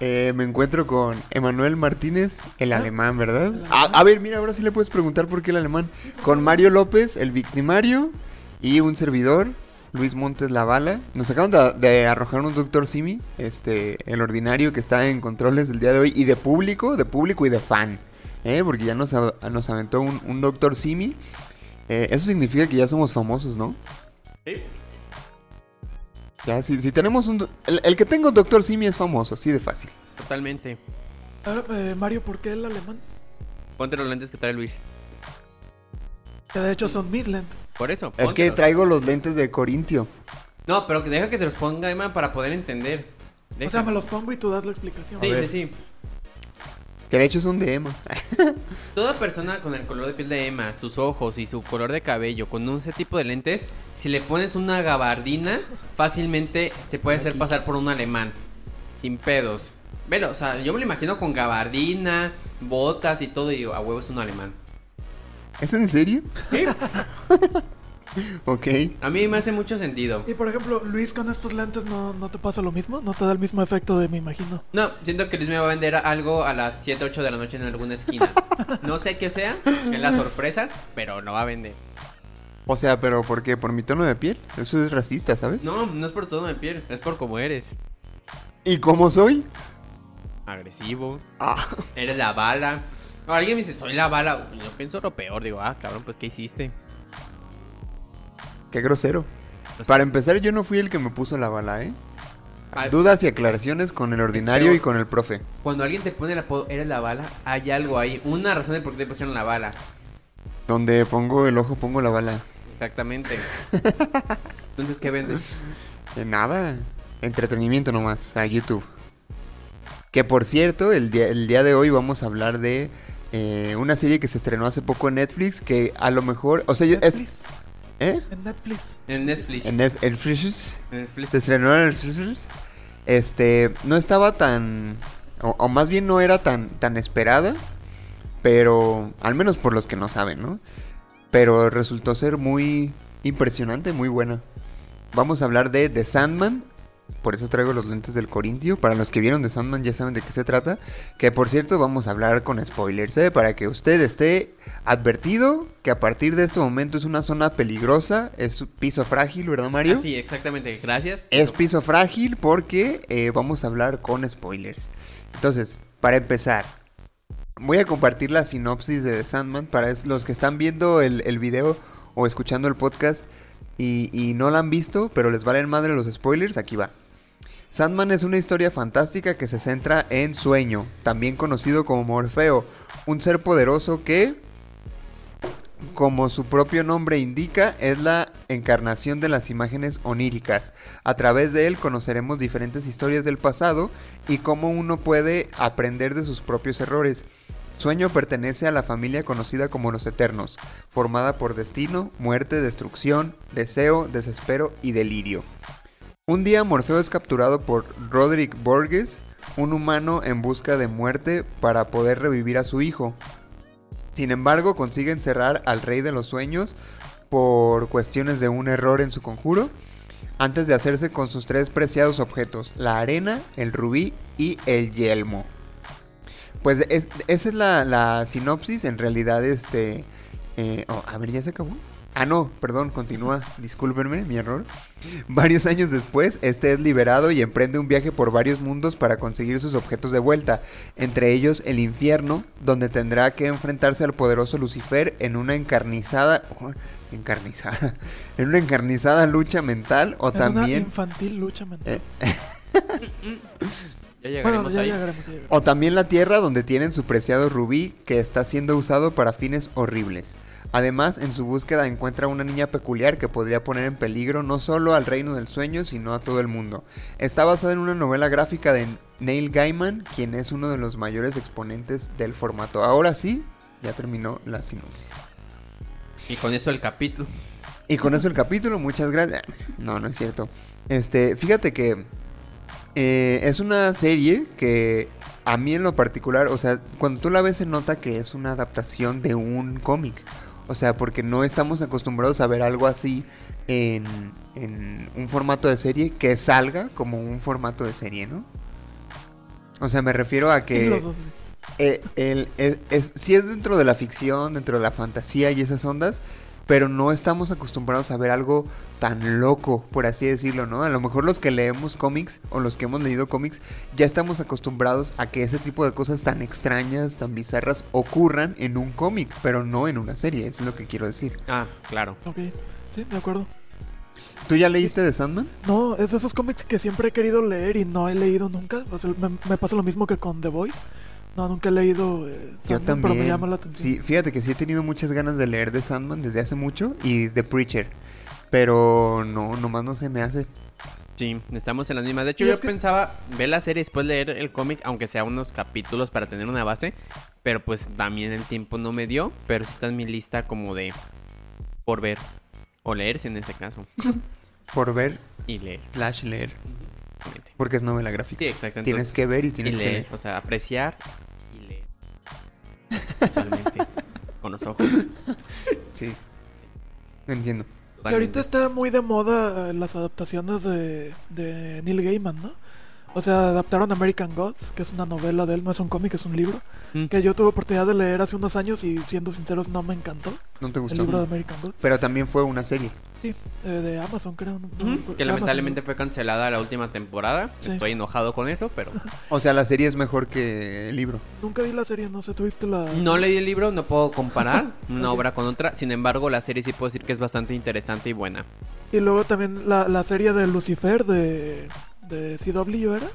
eh, me encuentro con Emanuel Martínez, el alemán, ¿verdad? A, a ver, mira, ahora sí le puedes preguntar por qué el alemán. Con Mario López, el victimario, y un servidor, Luis Montes Lavala. Nos acaban de, de arrojar un doctor Simi, este, el ordinario que está en controles del día de hoy, y de público, de público y de fan, ¿eh? porque ya nos, a- nos aventó un, un doctor Simi. Eh, eso significa que ya somos famosos, ¿no? Sí. Ya, si, si tenemos un... El, el que tenga un doctor Simi es famoso, así de fácil. Totalmente. Ahora, eh, Mario, ¿por qué el alemán? Ponte los lentes que trae Luis. Que de hecho son mis lentes. Por eso. Es que traigo los lentes de Corintio. No, pero que deja que se los ponga Emma para poder entender. Deja. O sea, me los pongo y tú das la explicación. Sí, sí, sí. Que de hecho son de Emma. Toda persona con el color de piel de Emma, sus ojos y su color de cabello con ese tipo de lentes, si le pones una gabardina, fácilmente se puede hacer pasar por un alemán. Sin pedos. Velo, o sea, yo me lo imagino con gabardina, botas y todo y digo, a huevo es un alemán. ¿Es en serio? Sí. Ok. A mí me hace mucho sentido. Y por ejemplo, Luis con estos lentes no, no te pasa lo mismo, no te da el mismo efecto de me imagino. No, siento que Luis me va a vender algo a las 7, 8 de la noche en alguna esquina. No sé qué sea, es la sorpresa, pero no va a vender. O sea, pero ¿por qué? ¿Por mi tono de piel? Eso es racista, ¿sabes? No, no es por todo mi piel, es por cómo eres. ¿Y cómo soy? Agresivo, Ah, eres la bala. O alguien me dice, soy la bala. Yo pienso lo peor, digo, ah, cabrón, pues ¿qué hiciste? Qué grosero. Pues, Para empezar, yo no fui el que me puso la bala, ¿eh? Dudas y aclaraciones con el ordinario y con el profe. Cuando alguien te pone el apodo, eres la bala, hay algo ahí, una razón de por qué te pusieron la bala. Donde pongo el ojo, pongo la bala. Exactamente. Entonces, ¿qué vendes? De nada. Entretenimiento nomás, a YouTube. Que por cierto, el día, el día de hoy vamos a hablar de eh, una serie que se estrenó hace poco en Netflix. Que a lo mejor. O sea, es- Netflix. ¿Eh? En Netflix. En Netflix. En Net- Netflix. En Netflix. Se estrenó en Netflix. Este. No estaba tan. O, o más bien no era tan, tan esperada. Pero. Al menos por los que no saben, ¿no? Pero resultó ser muy impresionante, muy buena. Vamos a hablar de The Sandman. Por eso traigo los lentes del Corintio. Para los que vieron The Sandman ya saben de qué se trata. Que por cierto vamos a hablar con spoilers, ¿eh? Para que usted esté advertido que a partir de este momento es una zona peligrosa. Es piso frágil, ¿verdad Mario? Ah, sí, exactamente, gracias. Es piso frágil porque eh, vamos a hablar con spoilers. Entonces, para empezar, voy a compartir la sinopsis de The Sandman para los que están viendo el, el video o escuchando el podcast y, y no la han visto, pero les valen madre los spoilers, aquí va. Sandman es una historia fantástica que se centra en Sueño, también conocido como Morfeo, un ser poderoso que, como su propio nombre indica, es la encarnación de las imágenes oníricas. A través de él conoceremos diferentes historias del pasado y cómo uno puede aprender de sus propios errores. Sueño pertenece a la familia conocida como los Eternos, formada por destino, muerte, destrucción, deseo, desespero y delirio. Un día Morfeo es capturado por Roderick Borges, un humano en busca de muerte para poder revivir a su hijo. Sin embargo, consigue encerrar al rey de los sueños por cuestiones de un error en su conjuro, antes de hacerse con sus tres preciados objetos, la arena, el rubí y el yelmo. Pues es- esa es la, la sinopsis, en realidad este... eh, oh, a ver, ¿ya se acabó? Ah, no, perdón, continúa, discúlpenme, mi error. Varios años después, este es liberado y emprende un viaje por varios mundos para conseguir sus objetos de vuelta, entre ellos el infierno, donde tendrá que enfrentarse al poderoso Lucifer en una encarnizada... oh, encarnizada... En una encarnizada lucha mental o En una también... infantil lucha mental. eh, Ya llegaremos bueno, ya ahí. llegaremos. ya llegaremos. O también la tierra donde tienen su preciado rubí que está siendo usado para fines horribles. Además, en su búsqueda encuentra una niña peculiar que podría poner en peligro no solo al reino del sueño, sino a todo el mundo. Está basada en una novela gráfica de Neil Gaiman, quien es uno de los mayores exponentes del formato. Ahora sí, ya terminó la sinopsis. Y con eso el capítulo. Y con eso el capítulo, muchas gracias. No, no es cierto. Este, fíjate que eh, es una serie que a mí en lo particular, o sea, cuando tú la ves se nota que es una adaptación de un cómic. O sea, porque no estamos acostumbrados a ver algo así en, en un formato de serie que salga como un formato de serie, ¿no? O sea, me refiero a que... Eh, el, es, es- sí es dentro de la ficción, dentro de la fantasía y esas ondas, pero no estamos acostumbrados a ver algo tan loco, por así decirlo, ¿no? A lo mejor los que leemos cómics o los que hemos leído cómics ya estamos acostumbrados a que ese tipo de cosas tan extrañas, tan bizarras ocurran en un cómic, pero no en una serie, eso es lo que quiero decir. Ah, claro. Ok, sí, de acuerdo. ¿Tú ya leíste de Sandman? No, es de esos cómics que siempre he querido leer y no he leído nunca. O sea, me, me pasa lo mismo que con The Voice. No, nunca he leído eh, Yo Sandman, también. pero me llama la atención. Sí, fíjate que sí he tenido muchas ganas de leer de Sandman desde hace mucho y de Preacher, pero no, nomás no se me hace. Sí, estamos en las mismas. De hecho, yo que- pensaba ver la serie y después leer el cómic, aunque sea unos capítulos para tener una base. Pero pues también el tiempo no me dio. Pero sí está en mi lista como de por ver. O leerse en ese caso. Por ver Y leer. slash leer. Exactamente. Porque es novela gráfica. Sí, tienes entonces- que ver y y tienes que leer. leer. O sea, apreciar y leer. Visualmente. con los ojos. Sí. Entiendo. Y ahorita está muy de moda las adaptaciones de, de Neil Gaiman, ¿no? O sea, adaptaron American Gods, que es una novela de él, no es un cómic, es un libro. Mm. Que yo tuve oportunidad de leer hace unos años y siendo sinceros no me encantó. No te El gustó. libro de American Gods. Pero también fue una serie. Sí, eh, de Amazon creo. no-. Que lamentablemente fue cancelada la última temporada. Sí. Estoy enojado con eso, pero O sea, la serie es mejor que el libro. Nunca vi la serie, no sé, ¿tuviste la...? no leí el libro, no puedo comparar una obra con otra. Sin embargo, la serie sí puedo decir que es bastante interesante y buena. Y luego también la, la serie de Lucifer de, de CW, ¿era?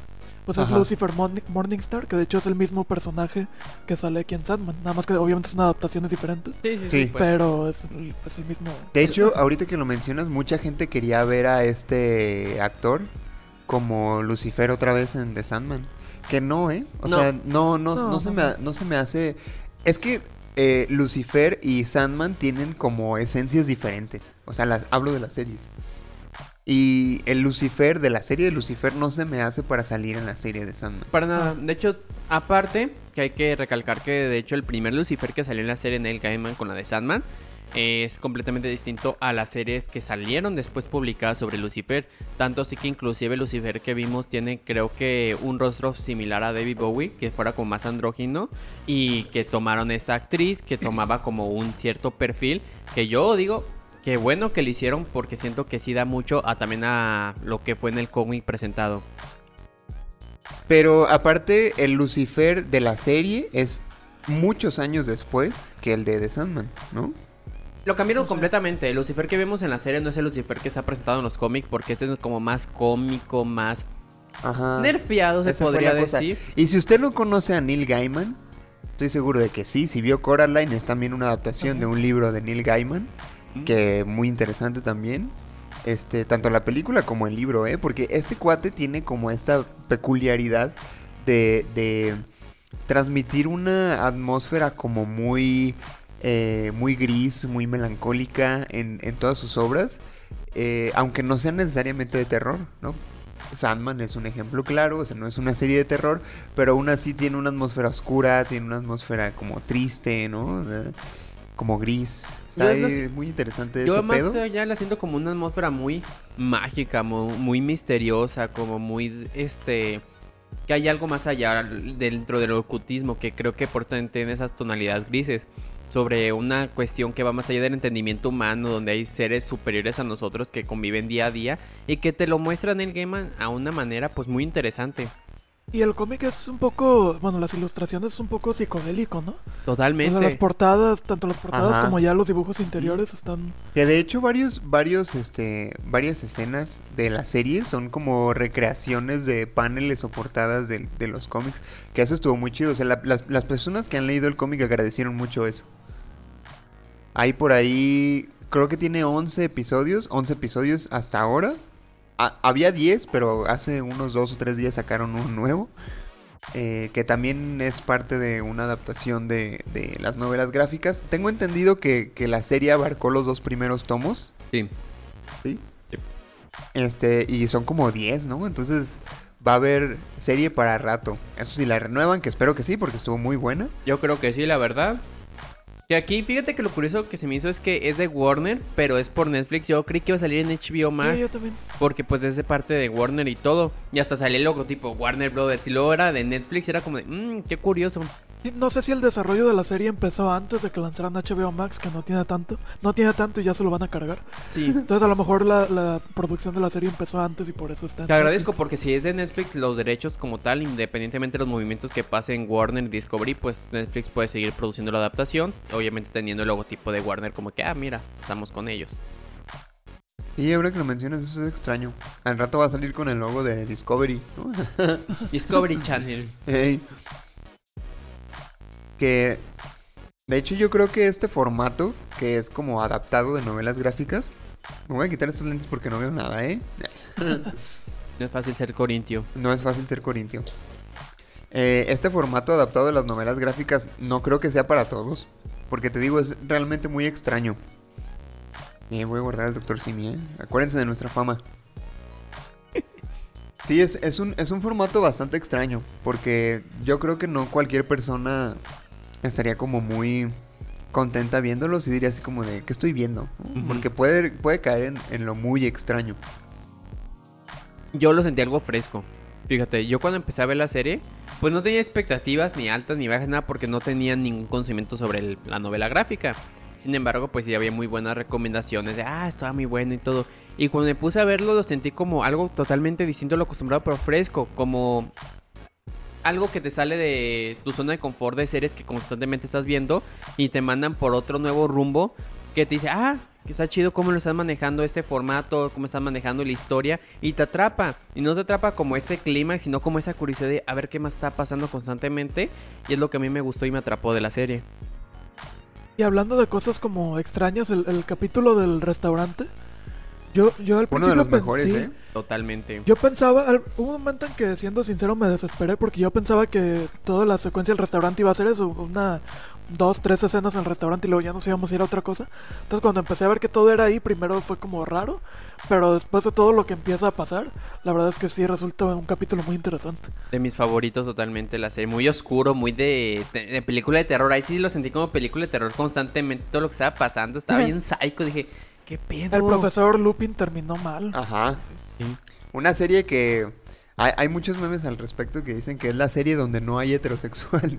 Pues es Ajá. Lucifer Morning- Morningstar, que de hecho es el mismo personaje que sale aquí en Sandman. Nada más que obviamente son adaptaciones diferentes. Sí, Sí. pues. Pero es el, es el mismo. De hecho, ahorita que lo mencionas, mucha gente quería ver a este actor como Lucifer otra vez en The Sandman. Que no, ¿eh? O No. sea, no, no, no, No, se no, me, no se me hace... Es que eh, Lucifer y Sandman tienen como esencias diferentes. O sea, las hablo de las series. Y el Lucifer de la serie de Lucifer no se me hace para salir en la serie de Sandman. Para nada. De hecho, aparte, que hay que recalcar que de hecho el primer Lucifer que salió en la serie Neil Gaiman con la de Sandman es completamente distinto a las series que salieron después publicadas sobre Lucifer. Tanto así que inclusive Lucifer que vimos tiene creo que un rostro similar a David Bowie, que fuera como más andrógino, y que tomaron esta actriz que tomaba como un cierto perfil, que yo digo... que bueno que lo hicieron porque siento que sí da mucho a también a lo que fue en el cómic presentado. Pero aparte, el Lucifer de la serie es muchos años después que el de The Sandman, ¿no? Lo cambiaron completamente. El Lucifer que vemos en la serie no es el Lucifer que está presentado en los cómics, porque este es como más cómico, más Ajá. nerfeado, se Esa podría decir. Y si usted no conoce a Neil Gaiman, estoy seguro de que sí. Si vio Coraline, es también una adaptación Ajá. de un libro de Neil Gaiman, Que muy interesante también. Este, tanto la película como el libro, ¿eh? Porque este cuate tiene como esta peculiaridad de, de transmitir una atmósfera como muy, eh, muy gris, muy melancólica en, en todas sus obras, eh, aunque no sean necesariamente de terror, ¿no? Sandman es un ejemplo claro, o sea, no es una serie de terror, pero aún así tiene una atmósfera oscura, tiene una atmósfera como triste, ¿no? Como gris. Está Yo no sé- muy interesante Yo ese más pedo. allá la siento como una atmósfera muy mágica, mu- muy, misteriosa, como muy este que hay algo más allá dentro del ocultismo que creo que por también tiene esas tonalidades grises sobre una cuestión que va más allá del entendimiento humano, donde hay seres superiores a nosotros que conviven día a día y que te lo muestran el game a una manera pues muy interesante. Y el cómic es un poco. Bueno, las ilustraciones es un poco psicodélico, ¿no? O Totalmente. sea, las portadas, tanto las portadas Ajá. como ya los dibujos interiores están. Que de hecho varios, varios, este, varias escenas de la serie son como recreaciones de paneles o portadas de, de los cómics. Que eso estuvo muy chido. O sea, la- las, las personas que han leído el cómic agradecieron mucho eso. Hay por ahí, creo que tiene 11 episodios, 11 episodios hasta ahora. Ha- había 10, pero hace unos 2 o 3 días sacaron un nuevo. eh, que también es parte de una adaptación de, de las novelas gráficas. Tengo entendido que, que la serie abarcó los dos primeros tomos, Sí. ¿sí? Sí. Este, y son como 10, ¿no? Entonces va a haber serie para rato. Eso sí, la renuevan, que espero que sí, porque estuvo muy buena. Yo creo que sí, la verdad. Que aquí, fíjate que lo curioso que se me hizo es que es de Warner, pero es por Netflix. Yo creí que iba a salir en HBO Max. Sí, yo también. Porque pues es de parte de Warner y todo. Y hasta salía el logotipo Warner Brothers. Y luego era de Netflix. Era como de, mmm, qué curioso. No sé si el desarrollo de la serie empezó antes de que lanzaran HBO Max, que no tiene tanto. No tiene tanto y ya se lo van a cargar. Sí. Entonces a lo mejor la, la producción de la serie empezó antes y por eso está en Te agradezco porque si es de Netflix, los derechos como tal, independientemente de los movimientos que pasen en Warner y Discovery, pues Netflix puede seguir produciendo la adaptación. Obviamente teniendo el logotipo de Warner como que, ah, mira, estamos con ellos. Y ahora que lo mencionas, eso es extraño. Al rato va a salir con el logo de Discovery, ¿no? Discovery Channel. Ey. Que de hecho yo creo que este formato, que es como adaptado de novelas gráficas, me voy a quitar estos lentes porque no veo nada, ¿eh? No es fácil ser corintio. No es fácil ser corintio. Eh, este formato adaptado de las novelas gráficas no creo que sea para todos, porque te digo, es realmente muy extraño. Eh, voy a guardar al Dr. Simi, ¿eh? Acuérdense de nuestra fama. Sí, es, es, un, es un formato bastante extraño, porque yo creo que no cualquier persona estaría como muy contenta viéndolos y diría así como de, ¿qué estoy viendo? Porque puede, puede caer en, en lo muy extraño. Yo lo sentí algo fresco. Fíjate, yo cuando empecé a ver la serie, pues no tenía expectativas ni altas ni bajas, nada, porque no tenía ningún conocimiento sobre el- la novela gráfica. Sin embargo, pues sí había muy buenas recomendaciones de, ah, estaba muy bueno y todo. Y cuando me puse a verlo, lo sentí como algo totalmente distinto a lo acostumbrado, pero fresco, como algo que te sale de tu zona de confort de series que constantemente estás viendo y te mandan por otro nuevo rumbo que te dice, ah, que está chido cómo lo están manejando este formato, cómo están manejando la historia y te atrapa. Y no te atrapa como ese clima, sino como esa curiosidad de a ver qué más está pasando constantemente. Y es lo que a mí me gustó y me atrapó de la serie. Y hablando de cosas como extrañas, el, el capítulo del restaurante. Yo, yo al Uno de principio los pensé- mejores, ¿eh? Totalmente. Yo pensaba, hubo un momento en que siendo sincero me desesperé porque yo pensaba que toda la secuencia del restaurante iba a ser eso, una, dos, tres escenas en el restaurante y luego ya nos íbamos a ir a otra cosa. Entonces cuando empecé a ver que todo era ahí, primero fue como raro, pero después de todo lo que empieza a pasar, la verdad es que sí resulta un capítulo muy interesante. De mis favoritos totalmente la serie. Muy oscuro, muy de, de- de película de terror. Ahí sí lo sentí como película de terror constantemente. Todo lo que estaba pasando estaba bien psycho. Dije, ¿qué pedo? El profesor Lupin terminó mal. Ajá. Sí. Una serie que hay, hay muchos memes al respecto que dicen que es la serie donde no hay heterosexual.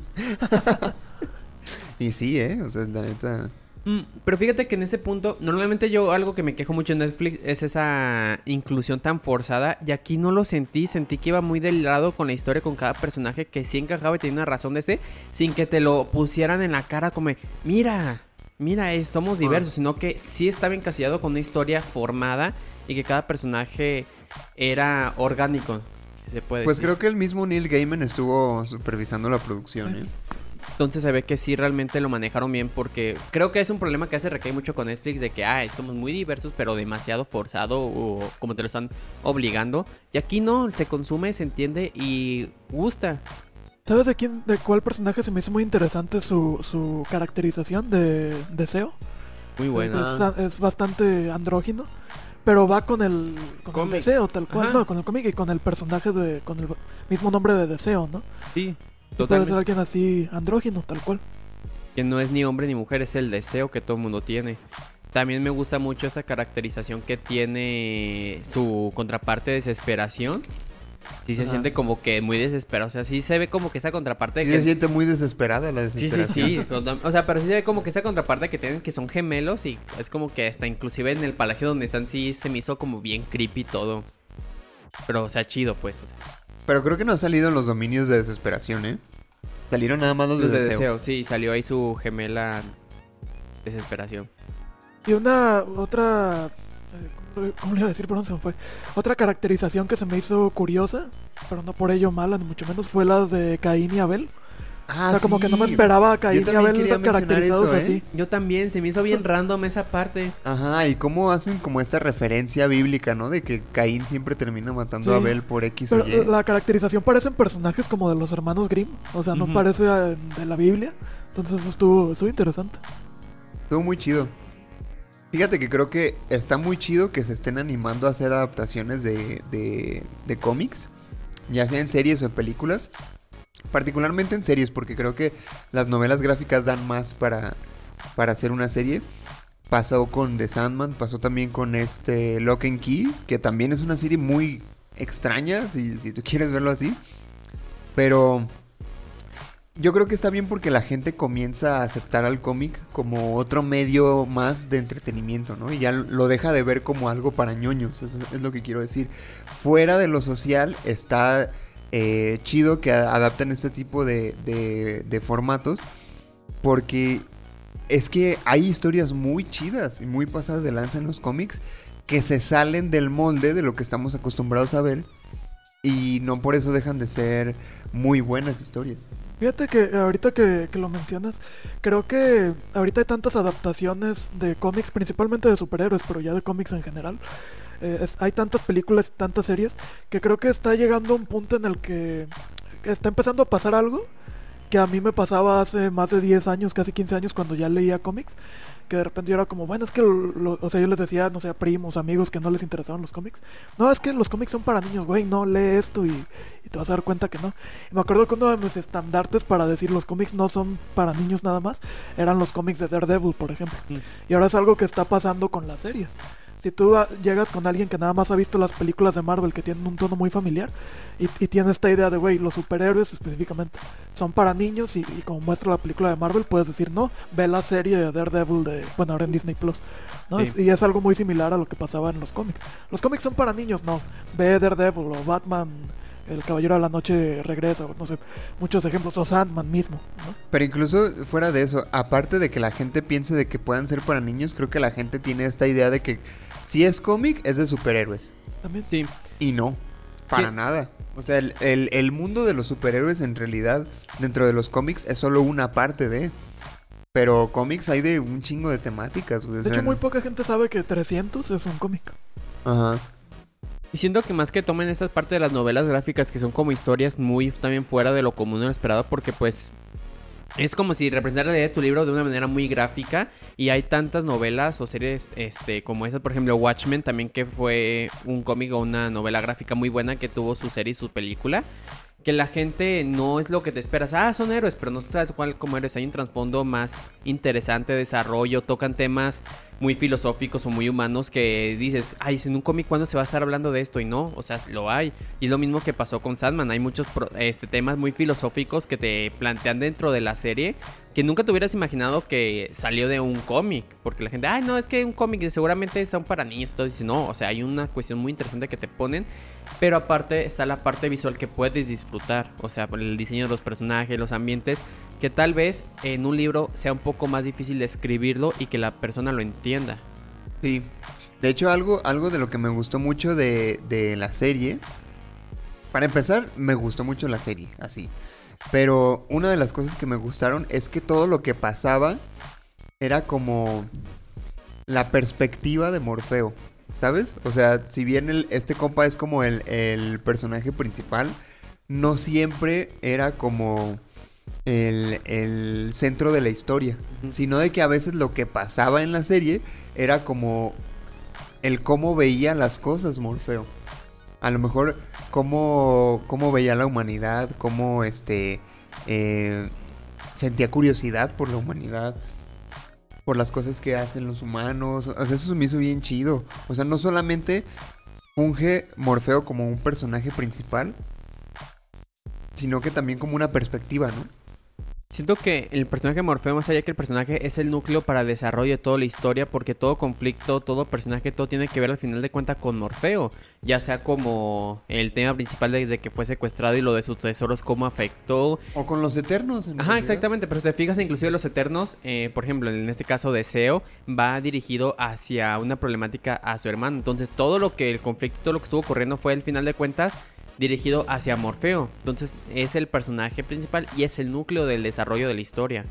y sí, ¿eh? O sea, la neta. Mm, pero fíjate que en ese punto, normalmente yo algo que me quejo mucho en Netflix es esa inclusión tan forzada. Y aquí no lo sentí, sentí que iba muy del lado con la historia, con cada personaje que sí encajaba y tenía una razón de ser, sin que te lo pusieran en la cara como, mira, mira, eh, somos diversos, sino que sí estaba encasillado con una historia formada y que cada personaje era orgánico, si se puede Pues decir. creo que el mismo Neil Gaiman estuvo supervisando la producción, ¿eh? Entonces se ve que sí realmente lo manejaron bien porque creo que es un problema que hace recae mucho con Netflix de que ay, somos muy diversos pero demasiado forzado o como te lo están obligando. Y aquí no, se consume, se entiende y gusta. ¿Sabes de quién, de cuál personaje se me hizo muy interesante su, su caracterización de Deseo? Muy buena. Es, es bastante andrógino. Pero va con el, con el deseo, tal cual. Ajá. No, con el cómic y con el personaje de. con el mismo nombre de deseo, ¿no? Sí, Puede ser totalmente. alguien así andrógino, tal cual. Que no es ni hombre ni mujer, es el deseo que todo el mundo tiene. También me gusta mucho esta caracterización que tiene su contraparte desesperación. Sí se Ajá. siente como que muy desesperado. O sea, sí se ve como que esa contraparte Sí que se siente muy desesperada la Sí, sí, desesperación. sí. total- O sea, pero sí se ve como que esa contraparte que tienen que son gemelos y es como que hasta inclusive en el palacio donde están sí se me hizo como bien creepy todo. Pero, o sea, chido, pues. o sea. Pero creo que no ha salido en los dominios de desesperación, ¿eh? Salieron nada más los de, Los de deseo. deseo, sí, salió ahí su gemela desesperación. Y una otra. ¿Cómo, le iba a decir? Perdón, se me fue. Otra caracterización que se me hizo curiosa, pero no por ello mala, ni mucho menos, fue las de Caín y Abel. Ah, o sea, como que no me esperaba a Caín y Abel caracterizados eso, ¿eh? así. Yo también, se me hizo bien random esa parte. Ajá, y cómo hacen como esta referencia bíblica, ¿no? De que Caín siempre termina matando a. Abel por X Pero o Y. la caracterización parecen personajes como de los hermanos Grimm. O sea, no parece de la Biblia. Entonces eso estuvo, estuvo interesante. Estuvo muy chido. Fíjate que creo que está muy chido que se estén animando a hacer adaptaciones de, de, de cómics, ya sea en series o en películas. Particularmente en series, porque creo que las novelas gráficas dan más para, para hacer una serie. Pasó con The Sandman, pasó también con este Lock and Key, que también es una serie muy extraña, si, si tú quieres verlo así. Pero yo creo que está bien porque la gente comienza a aceptar al cómic como otro medio más de entretenimiento, ¿no? Y ya lo deja de ver como algo para ñoños, es, lo que quiero decir. Fuera de lo social está eh, chido que adapten este tipo de, de- de formatos porque es que hay historias muy chidas y muy pasadas de lanza en los cómics que se salen del molde de lo que estamos acostumbrados a ver y no por eso dejan de ser muy buenas historias. Fíjate que ahorita que, que lo mencionas, creo que ahorita hay tantas adaptaciones de cómics, principalmente de superhéroes, pero ya de cómics en general. Eh, hay tantas películas, tantas series, que creo que está llegando un punto en el que está empezando a pasar algo que a mí me pasaba hace más de 10 años, casi 15 años, cuando ya leía cómics. Que de repente yo era como, bueno, es que, lo- lo- o sea, yo les decía, no sé, a primos, amigos que no les interesaban los cómics. No, es que los cómics son para niños, güey, no, lee esto y, y te vas a dar cuenta que no. Y me acuerdo que uno de mis estandartes para decir los cómics no son para niños nada más, eran los cómics de Daredevil, por ejemplo. Mm. Y ahora es algo que está pasando con las series. Si tú ah, llegas con alguien que nada más ha visto las películas de Marvel que tienen un tono muy familiar y, y tiene esta idea de, güey, los superhéroes específicamente son para niños y, y como muestra la película de Marvel puedes decir, no, ve la serie de Daredevil de, bueno, ahora en Disney Plus. ¿no? Sí. Es- y es algo muy similar a lo que pasaba en los cómics. Los cómics son para niños, no. Ve Daredevil o Batman, el Caballero de la Noche regresa, o no sé, muchos ejemplos, o Sandman mismo, ¿no? Pero incluso fuera de eso, aparte de que la gente piense de que puedan ser para niños, creo que la gente tiene esta idea de que si es cómic es de superhéroes. También. Sí. Y no, para Sí. nada. O sea, el, el- el mundo de los superhéroes en realidad dentro de los cómics es solo una parte de... Pero cómics hay de un chingo de temáticas, güey. o De sea, hecho, muy poca gente sabe que 300 es un cómic. Ajá. Y siento que más que tomen esa parte de las novelas gráficas que son como historias muy también fuera de lo común o esperado porque pues es como si representara la idea de tu libro de una manera muy gráfica y hay tantas novelas o series este como esa, por ejemplo Watchmen también que fue un cómic o una novela gráfica muy buena que tuvo su serie y su película. Que la gente no es lo que te esperas. Ah, son héroes, pero no tal cual como héroes. Hay un trasfondo más interesante, desarrollo. Tocan temas muy filosóficos o muy humanos que dices, ay, en un cómic, ¿cuándo se va a estar hablando de esto? Y no, o sea, lo hay. Y es lo mismo que pasó con Sandman. Hay muchos este, temas muy filosóficos que te plantean dentro de la serie que nunca te hubieras imaginado que salió de un cómic. Porque la gente, ay, no, es que un cómic seguramente son para niños. Todo no, o sea, hay una cuestión muy interesante que te ponen. Pero aparte está la parte visual que puedes disfrutar. O sea, el diseño de los personajes, los ambientes. Que tal vez en un libro sea un poco más difícil de escribirlo y que la persona lo entienda. Sí. De hecho, algo, algo de lo que me gustó mucho de, de la serie. Para empezar, me gustó mucho la serie, así. Pero una de las cosas que me gustaron es que todo lo que pasaba era como la perspectiva de Morfeo. ¿Sabes? O sea, si bien el- este compa es como el, el personaje principal, no siempre era como el, el centro de la historia. Sino de que a veces lo que pasaba en la serie era como el cómo veía las cosas Morfeo. A lo mejor cómo, cómo veía la humanidad, cómo este eh, sentía curiosidad por la humanidad, por las cosas que hacen los humanos. O sea, eso me hizo bien chido. O sea, no solamente funge Morfeo como un personaje principal, sino que también como una perspectiva, ¿no? Siento que el personaje de Morfeo, más allá que el personaje, es el núcleo para el desarrollo de toda la historia, porque todo conflicto, todo personaje, todo tiene que ver al final de cuentas con Morfeo. Ya sea como el tema principal desde que fue secuestrado y lo de sus tesoros, cómo afectó. O con los eternos. en Ajá, realidad. exactamente, pero si te fijas, inclusive los Eternos, eh, por ejemplo, en este caso Deseo, va dirigido hacia una problemática a su hermano. Entonces, todo lo que el conflicto, todo lo que estuvo ocurriendo fue, al final de cuentas, dirigido hacia Morfeo. Entonces es el personaje principal y es el núcleo del desarrollo de la historia.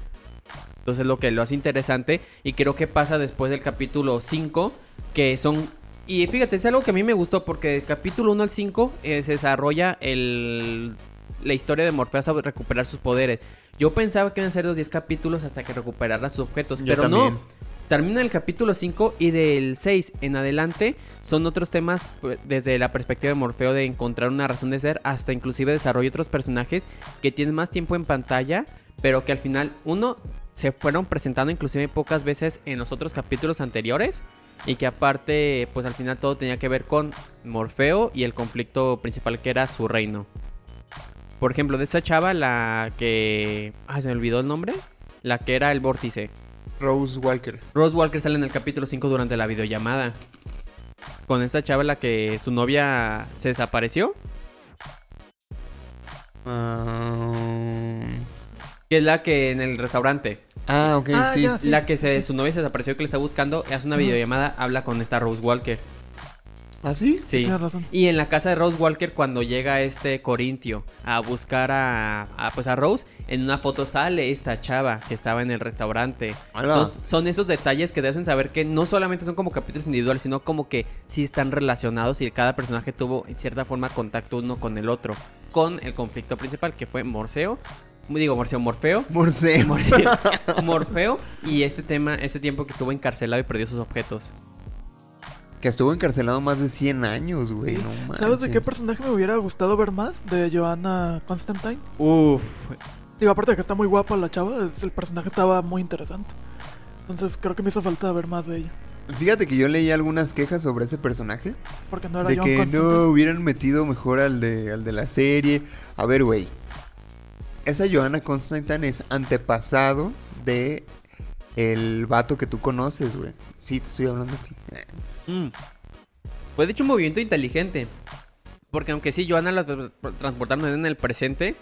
Entonces lo que lo hace interesante y creo que pasa después del capítulo 5, que son... Y fíjate, es algo que a mí me gustó porque del capítulo 1 al 5 eh, se desarrolla el, la historia de Morfeo sobre recuperar sus poderes. Yo pensaba que iban a ser los 10 capítulos hasta que recuperara sus objetos, Yo pero también. no. Termina el capítulo 5 y del 6 en adelante son otros temas pues, desde la perspectiva de Morfeo de encontrar una razón de ser hasta inclusive desarrollo otros personajes que tienen más tiempo en pantalla, pero que al final uno se fueron presentando inclusive pocas veces en los otros capítulos anteriores y que aparte pues al final todo tenía que ver con Morfeo y el conflicto principal que era su reino. Por ejemplo, de esta chava la que... Ah, se me olvidó el nombre. La que era el vórtice. Rose Walker. Rose Walker sale en el capítulo 5 durante la videollamada. Con esta chava la que su novia se desapareció. Ah, Que es la que en el restaurante. Ah, ok, Ah, sí. ya. Sí, la que se, su novia se desapareció que le está buscando. Hace una videollamada, habla con esta Rose Walker. ¿Ah, sí? Sí. Tienes razón. Y en la casa de Rose Walker, cuando llega este Corintio a buscar a, a, pues a Rose, en una foto sale esta chava que estaba en el restaurante. Entonces, son esos detalles que te hacen saber que no solamente son como capítulos individuales, sino como que sí están relacionados y cada personaje tuvo en cierta forma contacto uno con el otro. Con el conflicto principal que fue Morfeo. Digo, Morfeo, Morfeo. Morfeo, Morfeo y este tema, este tiempo que estuvo encarcelado y perdió sus objetos. Que estuvo encarcelado más de 100 años, güey. No ¿Sabes de qué personaje me hubiera gustado ver más? De Joanna Constantine. Uf, Digo, aparte de que está muy guapa la chava, es- el personaje estaba muy interesante. Entonces creo que me hizo falta ver más de ella. Fíjate que yo leí algunas quejas sobre ese personaje. Porque no era De Joan que Constantine. no hubieran metido mejor al de, al de la serie. A ver, güey. Esa Johanna Constantine es antepasado de el vato que tú conoces, güey. Sí, te estoy hablando a ti. Mm. Fue de hecho un movimiento inteligente. Porque aunque sí, Joana la tra- transportaron en el presente,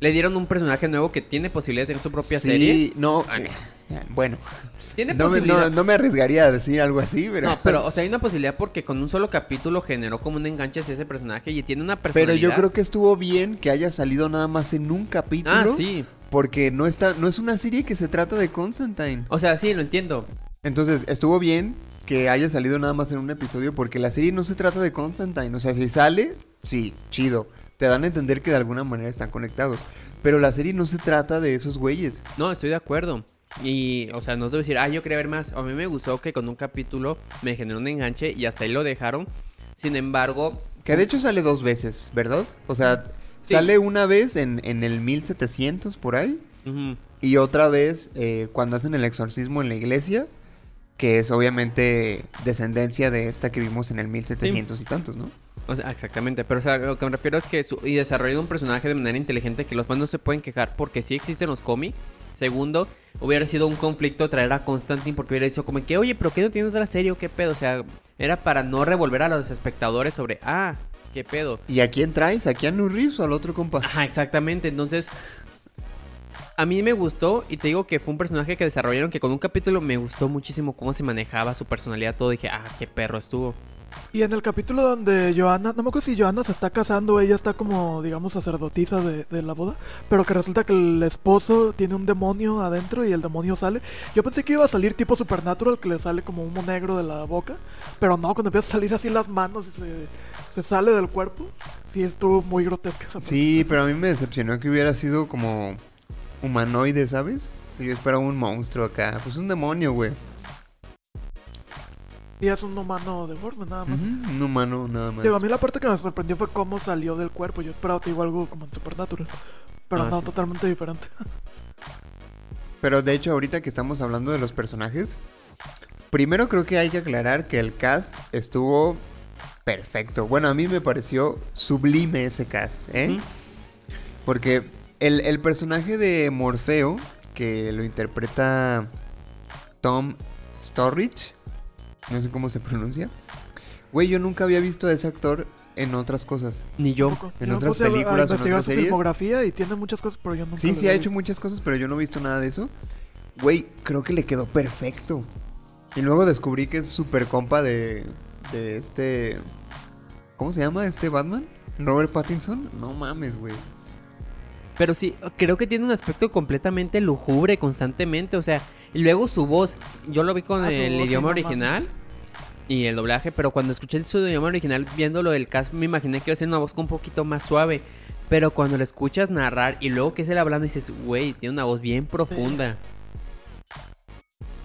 le dieron un personaje nuevo que tiene posibilidad de tener su propia sí, serie. no. Bueno, Tiene no me, posibilidad. no- no me arriesgaría a decir algo así, pero. No, pero, o sea, hay una posibilidad porque con un solo capítulo generó como un enganche hacia ese personaje y tiene una Pero personalidad. yo creo que estuvo bien que haya salido nada más en un capítulo. Ah, sí. Porque no está, no es una serie que se trata de Constantine. O sea, sí, lo entiendo. Entonces, estuvo bien que haya salido nada más en un episodio porque la serie no se trata de Constantine. O sea, si sale, sí, chido. Te dan a entender que de alguna manera están conectados. Pero la serie no se trata de esos güeyes. No, estoy de acuerdo. Y, o sea, no debo decir, ah, yo quería ver más. A mí me gustó que con un capítulo me generó un enganche y hasta ahí lo dejaron. Sin embargo, Que de hecho sale dos veces, ¿verdad? O sea, Sí. sale una vez en, en el 1700 por ahí. Y otra vez eh, cuando hacen el exorcismo en la iglesia. Que es obviamente descendencia de esta que vimos en el 1700 y tantos, ¿no? O sea, exactamente, pero o sea, lo que me refiero es que su- y desarrolló un personaje de manera inteligente que los fans no se pueden quejar porque sí existen los cómics. Segundo, hubiera sido un conflicto traer a Constantine porque hubiera dicho como que, oye, pero ¿qué no tiene otra serie o qué pedo? O sea, era para no revolver a los espectadores sobre, ah, qué pedo. ¿Y a quién traes? ¿A Keanu Reeves o al otro compa? Ajá, exactamente. Entonces, a mí me gustó y te digo que fue un personaje que desarrollaron que con un capítulo me gustó muchísimo cómo se manejaba su personalidad, todo. Dije, ah, qué perro estuvo. Y en el capítulo donde Joana, no me acuerdo si Joana se está casando, ella está como, digamos, sacerdotisa de, de la boda, pero que resulta que el esposo tiene un demonio adentro y el demonio sale. Yo pensé que iba a salir tipo Supernatural, que le sale como humo negro de la boca, pero no, cuando empieza a salir así las manos y se, se sale del cuerpo, sí estuvo muy grotesca esa parte. Sí, pero a mí me decepcionó que hubiera sido como humanoide, ¿sabes? O sea, yo esperaba un monstruo acá. Pues un demonio, güey. Y es un humano deforme nada más. Un humano nada más. Digo, a mí la parte que me sorprendió fue cómo salió del cuerpo. Yo esperaba te digo algo como en Supernatural, pero Ah, no, sí. totalmente diferente. Pero de hecho, ahorita que estamos hablando de los personajes, primero creo que hay que aclarar que el cast estuvo perfecto. Bueno, a mí me pareció sublime ese cast, ¿eh? Porque el, el personaje de Morfeo, que lo interpreta Tom Storridge, no sé cómo se pronuncia. Güey, yo nunca había visto a ese actor en otras cosas. Ni yo. En Yo otras películas o en investigar otras su series. filmografía y tiene muchas cosas, pero yo nunca Sí, sí, ha hecho muchas cosas, pero yo no he visto nada de eso. Güey, creo que le quedó perfecto. Y luego descubrí que es súper compa de, de este... ¿Cómo se llama este Batman? Robert Pattinson, no mames, güey. Pero sí, creo que tiene un aspecto completamente lujubre constantemente. O sea, y luego su voz. Yo lo vi con Ah, el voz, idioma original y el doblaje. Pero cuando escuché su idioma original, viéndolo del cast, me imaginé que iba a ser una voz un poquito más suave. Pero cuando lo escuchas narrar y luego que es él hablando, dices, güey, tiene una voz bien profunda.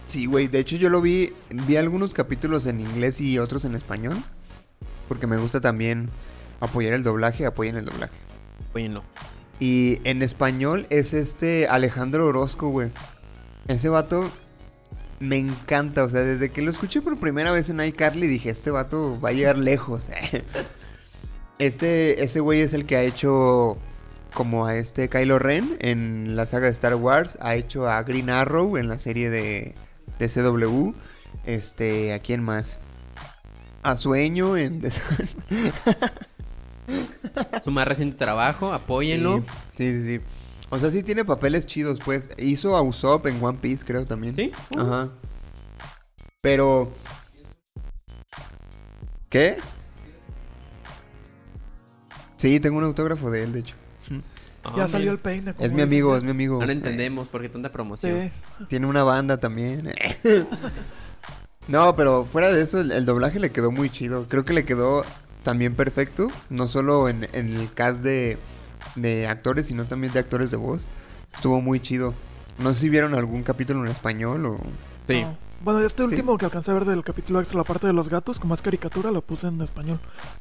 Sí, güey, de hecho yo lo vi, vi algunos capítulos en inglés y otros en español, porque me gusta también apoyar el doblaje, apoyen el doblaje. Óyenlo. Y en español es este Alejandro Orozco, güey. Ese vato me encanta, o sea, desde que lo escuché por primera vez en iCarly dije, este vato va a llegar lejos. Este, ese güey es el que ha hecho como a este Kylo Ren en la saga de Star Wars, ha hecho a Green Arrow en la serie de, de CW. Este, ¿a quién más? A Sueño en... Su más reciente trabajo, apóyenlo. Sí, sí, sí. O sea, sí tiene papeles chidos, pues. Hizo a Usopp en One Piece, creo también. ¿Sí? Ajá. Pero. ¿Qué? Sí, tengo un autógrafo de él, de hecho. Ya Ah, salió el peine. Es mi amigo, ya. es mi amigo. Ahora entendemos por qué tanta promoción. Sí. Tiene una banda también. no, pero fuera de eso, el, el doblaje le quedó muy chido. Creo que le quedó también perfecto. No solo en, en el cast de, de actores, sino también de actores de voz. Estuvo muy chido. No sé si vieron algún capítulo en español o... Sí. No. Bueno, este último que alcancé a ver del capítulo extra, la parte de los gatos, como es caricatura, lo puse en español.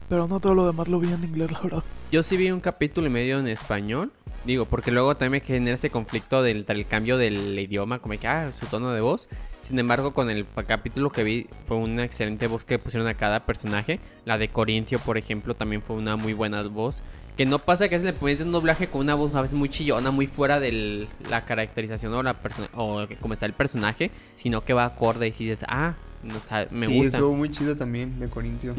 Pero no todo lo demás lo vi en inglés, la verdad. Yo sí vi un capítulo y medio en español. Digo, porque luego también me genera este conflicto del, del cambio del idioma, como que, ah, su tono de voz. Sin embargo, con el capítulo que vi, fue una excelente voz que pusieron a cada personaje. La de Corintio, por ejemplo, también fue una muy buena voz. Que no pasa que a veces le ponen un doblaje con una voz a veces muy chillona, muy fuera de la caracterización o, la o como está el personaje, sino que va acorde y si dices, ah, no, o sea, me Sí, gusta. estuvo muy chido también de Corintio.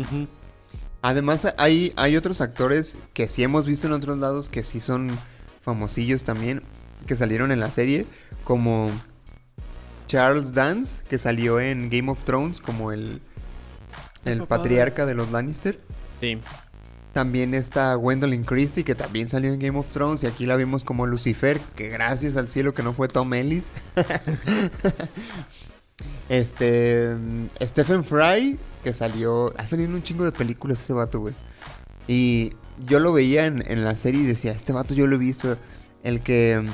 Además, hay, hay otros actores que sí hemos visto en otros lados que sí son famosillos también, que salieron en la serie, como Charles Dance, que salió en Game of Thrones como el, el papá patriarca de los Lannister. Sí. También está Gwendolyn Christie, que también salió en Game of Thrones, y aquí la vimos como Lucifer, que gracias al cielo que no fue Tom Ellis. este. mm, Stephen Fry, que salió. Ha salido en un chingo de películas ese vato, güey. Y yo lo veía en, en la serie y decía, este vato yo lo he visto. El que.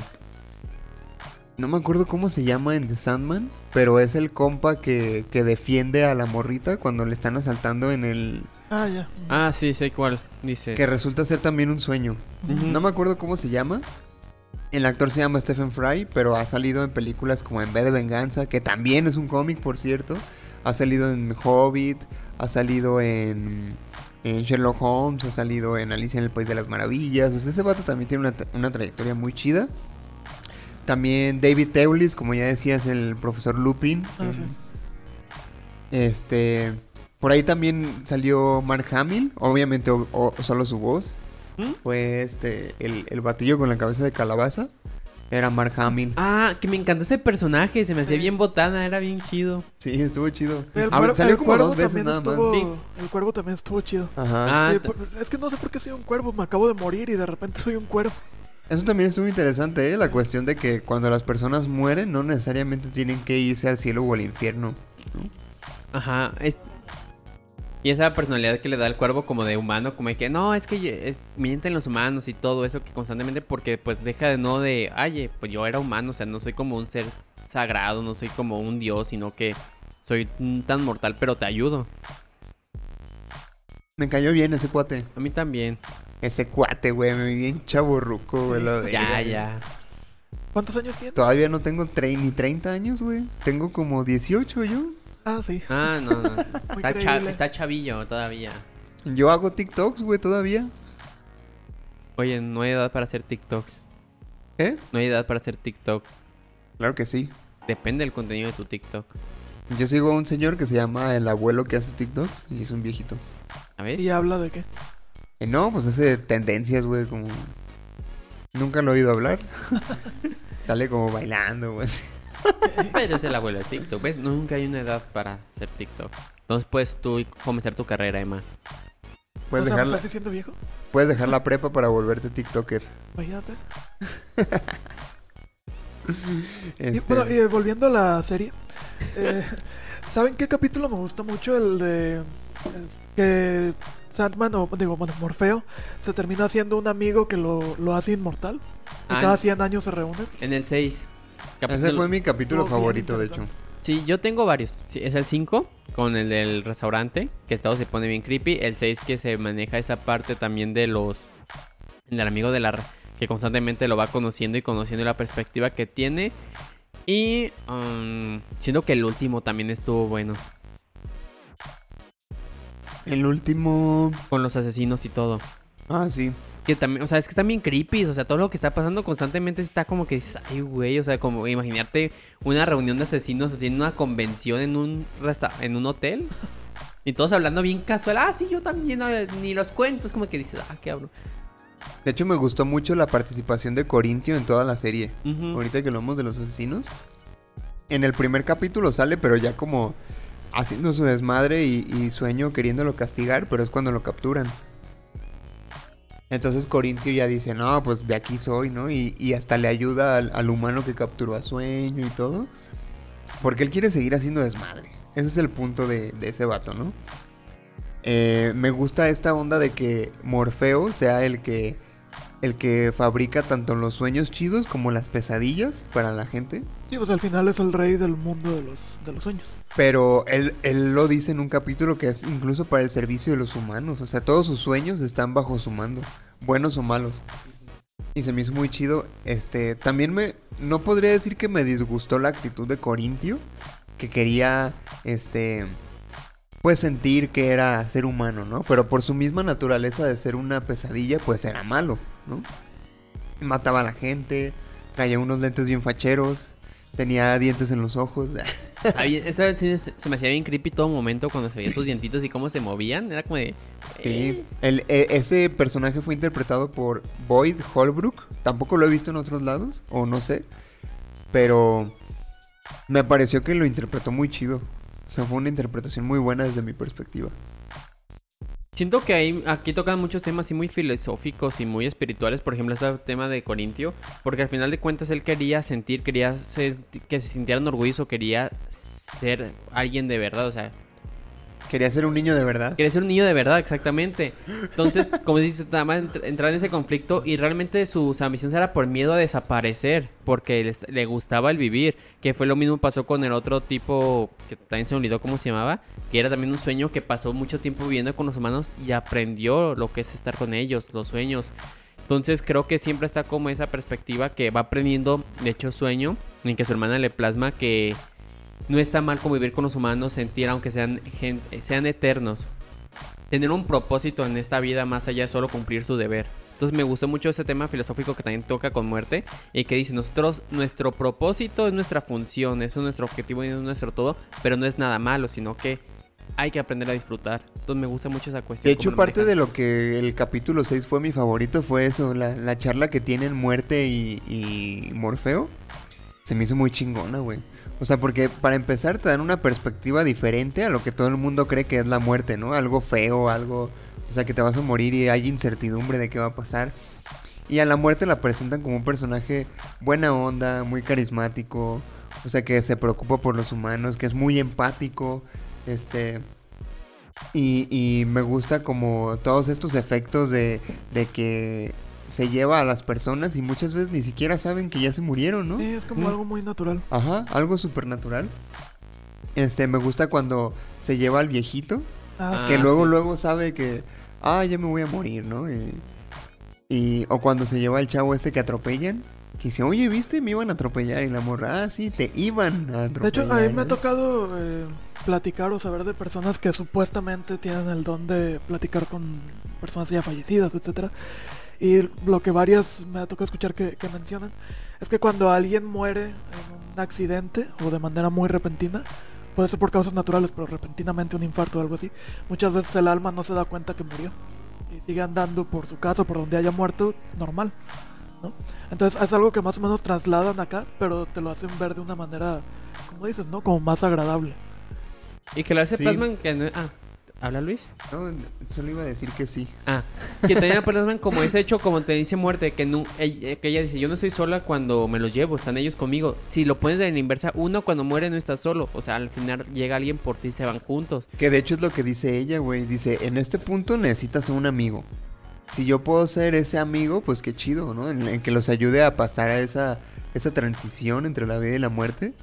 No me acuerdo cómo se llama en The Sandman, pero es el compa que, que defiende a la morrita cuando le están asaltando en el. Ah, ya. Ah, sí, sé cuál. Dice. Que resulta ser también un sueño. No me acuerdo cómo se llama. El actor se llama Stephen Fry, pero ha salido en películas como En B de Venganza, que también es un cómic, por cierto. Ha salido en Hobbit, ha salido en, en Sherlock Holmes, ha salido en Alicia en el País de las Maravillas. O sea, ese vato también tiene una, una trayectoria muy chida. También David Teulis, como ya decías, el profesor Lupin. Ah, sí. Este. Por ahí también salió Mark Hamill, obviamente o- o- solo su voz. ¿Mm? Fue este, el, el batillo con la cabeza de calabaza. Era Mark Hamill. Ah, que me encantó ese personaje, se me hacía Sí. bien botana, era bien chido. Sí, estuvo chido. El, Ah, cuervo, salió el como cuervo dos veces también nada más. estuvo. Sí. El cuervo también estuvo chido. Ajá. Ah, por- es que no sé por qué soy un cuervo, me acabo de morir y de repente soy un cuervo. Eso también estuvo interesante, ¿eh? La cuestión de que cuando las personas mueren no necesariamente tienen que irse al cielo o al infierno. Ajá, es- Y esa personalidad que le da el cuervo como de humano, como de que no, es que es- mienten los humanos y todo eso que constantemente porque pues deja de no de, ay, pues yo era humano, o sea, no soy como un ser sagrado, no soy como un dios, sino que soy tan mortal, pero te ayudo. Me cayó bien ese cuate. A mí también. Ese cuate, güey, me vi bien chaburruco, güey. Sí. lo de- Ya, ya. ¿Cuántos años tienes? Todavía no tengo tre- ni 30 años, güey. Tengo como 18 yo. Ah, sí. Ah, no, no. Está, cha- está chavillo todavía. Yo hago TikToks, güey, todavía. Oye, no hay edad para hacer TikToks. ¿Eh? No hay edad para hacer TikToks. Claro que sí. Depende del contenido de tu TikTok. Yo sigo a un señor que se llama el abuelo que hace TikToks y es un viejito. A ver. ¿Y habla de qué? Eh, no, pues hace tendencias, güey, como... Nunca lo he oído hablar. Sale como bailando, güey. Pero es el abuelo de TikTok, ¿ves? Nunca hay una edad para hacer TikTok. Entonces puedes tú comenzar tu carrera, Emma. Puedes o sea, ¿me dejarla, estás diciendo viejo? puedes dejar la prepa para volverte TikToker. Imagínate. Y, Este, bueno, y volviendo a la serie. eh, ¿Saben qué capítulo me gusta mucho? El de. el que Sandman, o digo, bueno, Morfeo, se termina haciendo un amigo que lo, lo hace inmortal. Y Ah, cada 100 años se reúnen. En el 6. ese fue mi capítulo Oh, favorito, de hecho. Sí, yo tengo varios. Sí, es el 5 con el del restaurante, que todo se pone bien creepy. El 6 que se maneja esa parte también de los... Del amigo de la... Que constantemente lo va conociendo y conociendo la perspectiva que tiene. Y... um, siento que el último también estuvo bueno. El último... Con los asesinos y todo. Ah, sí. Que también, o sea, es que están bien creepy, o sea, todo lo que está pasando constantemente está como que dices, ay, güey, o sea, como imaginarte una reunión de asesinos así en una convención en un resta en un hotel y todos hablando bien casual, ah, sí, yo también, ni los cuentos, como que dices, ah, qué hablo. De hecho, me gustó mucho la participación de Corintio en toda la serie. Ahorita que hablamos de los asesinos. En el primer capítulo sale, pero ya como haciendo su desmadre y, sueño queriéndolo castigar, pero es cuando lo capturan. Entonces Corintio ya dice, no, pues de aquí soy, ¿no? Y, hasta le ayuda al, humano que capturó a sueño y todo. Porque él quiere seguir haciendo desmadre. Ese es el punto de, de ese vato, ¿no? Eh, me gusta esta onda de que Morfeo sea el que el que fabrica tanto los sueños chidos como las pesadillas para la gente. Sí, pues al final es el rey del mundo de los, de los sueños. Pero él, él lo dice en un capítulo que es incluso para el servicio de los humanos. O sea, todos sus sueños están bajo su mando, buenos o malos. Y se me hizo muy chido. Este, también me, no podría decir que me disgustó la actitud de Corintio, que quería, este, pues sentir que era ser humano, ¿no? Pero por su misma naturaleza de ser una pesadilla, pues era malo, ¿no? Mataba a la gente, traía unos lentes bien facheros, tenía dientes en los ojos. Eso sí se me hacía bien creepy todo momento cuando se veía sus dientitos y cómo se movían, era como de... Sí, eh, el, e- ese personaje fue interpretado por Boyd Holbrook. Tampoco lo he visto en otros lados, o no sé. Pero me pareció que lo interpretó muy chido. O sea, fue una interpretación muy buena desde mi perspectiva. Siento que ahí, aquí tocan muchos temas así muy filosóficos y muy espirituales, por ejemplo, este tema de Corintio, porque al final de cuentas él quería sentir, quería que se sintieran orgulloso, quería ser alguien de verdad, o sea, Quería ser un niño de verdad. quería ser un niño de verdad, exactamente. Entonces, como dices, nada más entr- entrar en ese conflicto y realmente su ambición era por miedo a desaparecer, porque les- le gustaba el vivir, que fue lo mismo pasó con el otro tipo, que también se me olvidó cómo se llamaba, que era también un sueño que pasó mucho tiempo viviendo con los humanos y aprendió lo que es estar con ellos, los sueños. Entonces creo que siempre está como esa perspectiva que va aprendiendo, de hecho sueño, en que su hermana le plasma que no está mal convivir con los humanos, sentir aunque sean, sean eternos. Tener un propósito en esta vida más allá de solo cumplir su deber. Entonces me gustó mucho ese tema filosófico que también toca con muerte y que dice, nosotros, nuestro propósito es nuestra función, eso es nuestro objetivo y es nuestro todo, pero no es nada malo, sino que hay que aprender a disfrutar. Entonces me gusta mucho esa cuestión. De hecho, parte de lo que el capítulo 6 fue mi favorito fue eso, la, la charla que tienen Muerte y, y Morfeo. Se me hizo muy chingona, güey. O sea, porque para empezar te dan una perspectiva diferente a lo que todo el mundo cree que es la muerte, ¿no? Algo feo, algo... O sea, que te vas a morir y hay incertidumbre de qué va a pasar. Y a la muerte la presentan como un personaje buena onda, muy carismático. O sea, que se preocupa por los humanos, que es muy empático. Este... Y, me gusta como todos estos efectos de, de que se lleva a las personas y muchas veces ni siquiera saben que ya se murieron, ¿no? Sí, es como Mm. algo muy natural. Ajá, algo supernatural. Este, me gusta cuando se lleva al viejito, Ah, Ah, que luego, sí. luego sabe que, ah, ya me voy a morir, ¿no? Y, y- o cuando se lleva al chavo este que atropellan, que dice, oye, ¿viste? Me iban a atropellar. Y la morra, ah, sí, te iban a atropellar. De hecho, a mí me ha tocado eh, platicar o saber de personas que supuestamente tienen el don de platicar con personas ya fallecidas, etcétera. Y lo que varias me ha tocado escuchar que, que mencionan es que cuando alguien muere en un accidente o de manera muy repentina, puede ser por causas naturales, pero repentinamente un infarto o algo así, muchas veces el alma no se da cuenta que murió y sigue andando por su casa, por donde haya muerto, normal. ¿no? Entonces es algo que más o menos trasladan acá, pero te lo hacen ver de una manera, como dices, ¿no? Como más agradable. Y que lo hace Sí. Plasman que no- ah, ¿Habla Luis? No, solo iba a decir que sí. Ah, que también plasman como ese hecho, como te dice muerte, que, no, ella, que ella dice, yo no estoy sola cuando me los llevo, están ellos conmigo. Si lo pones de la inversa, uno cuando muere no está solo, o sea, al final llega alguien por ti y se van juntos. Que de hecho es lo que dice ella, güey. Dice, en este punto necesitas un amigo. Si yo puedo ser ese amigo, pues qué chido, ¿no? En, en que los ayude a pasar a esa, esa transición entre la vida y la muerte.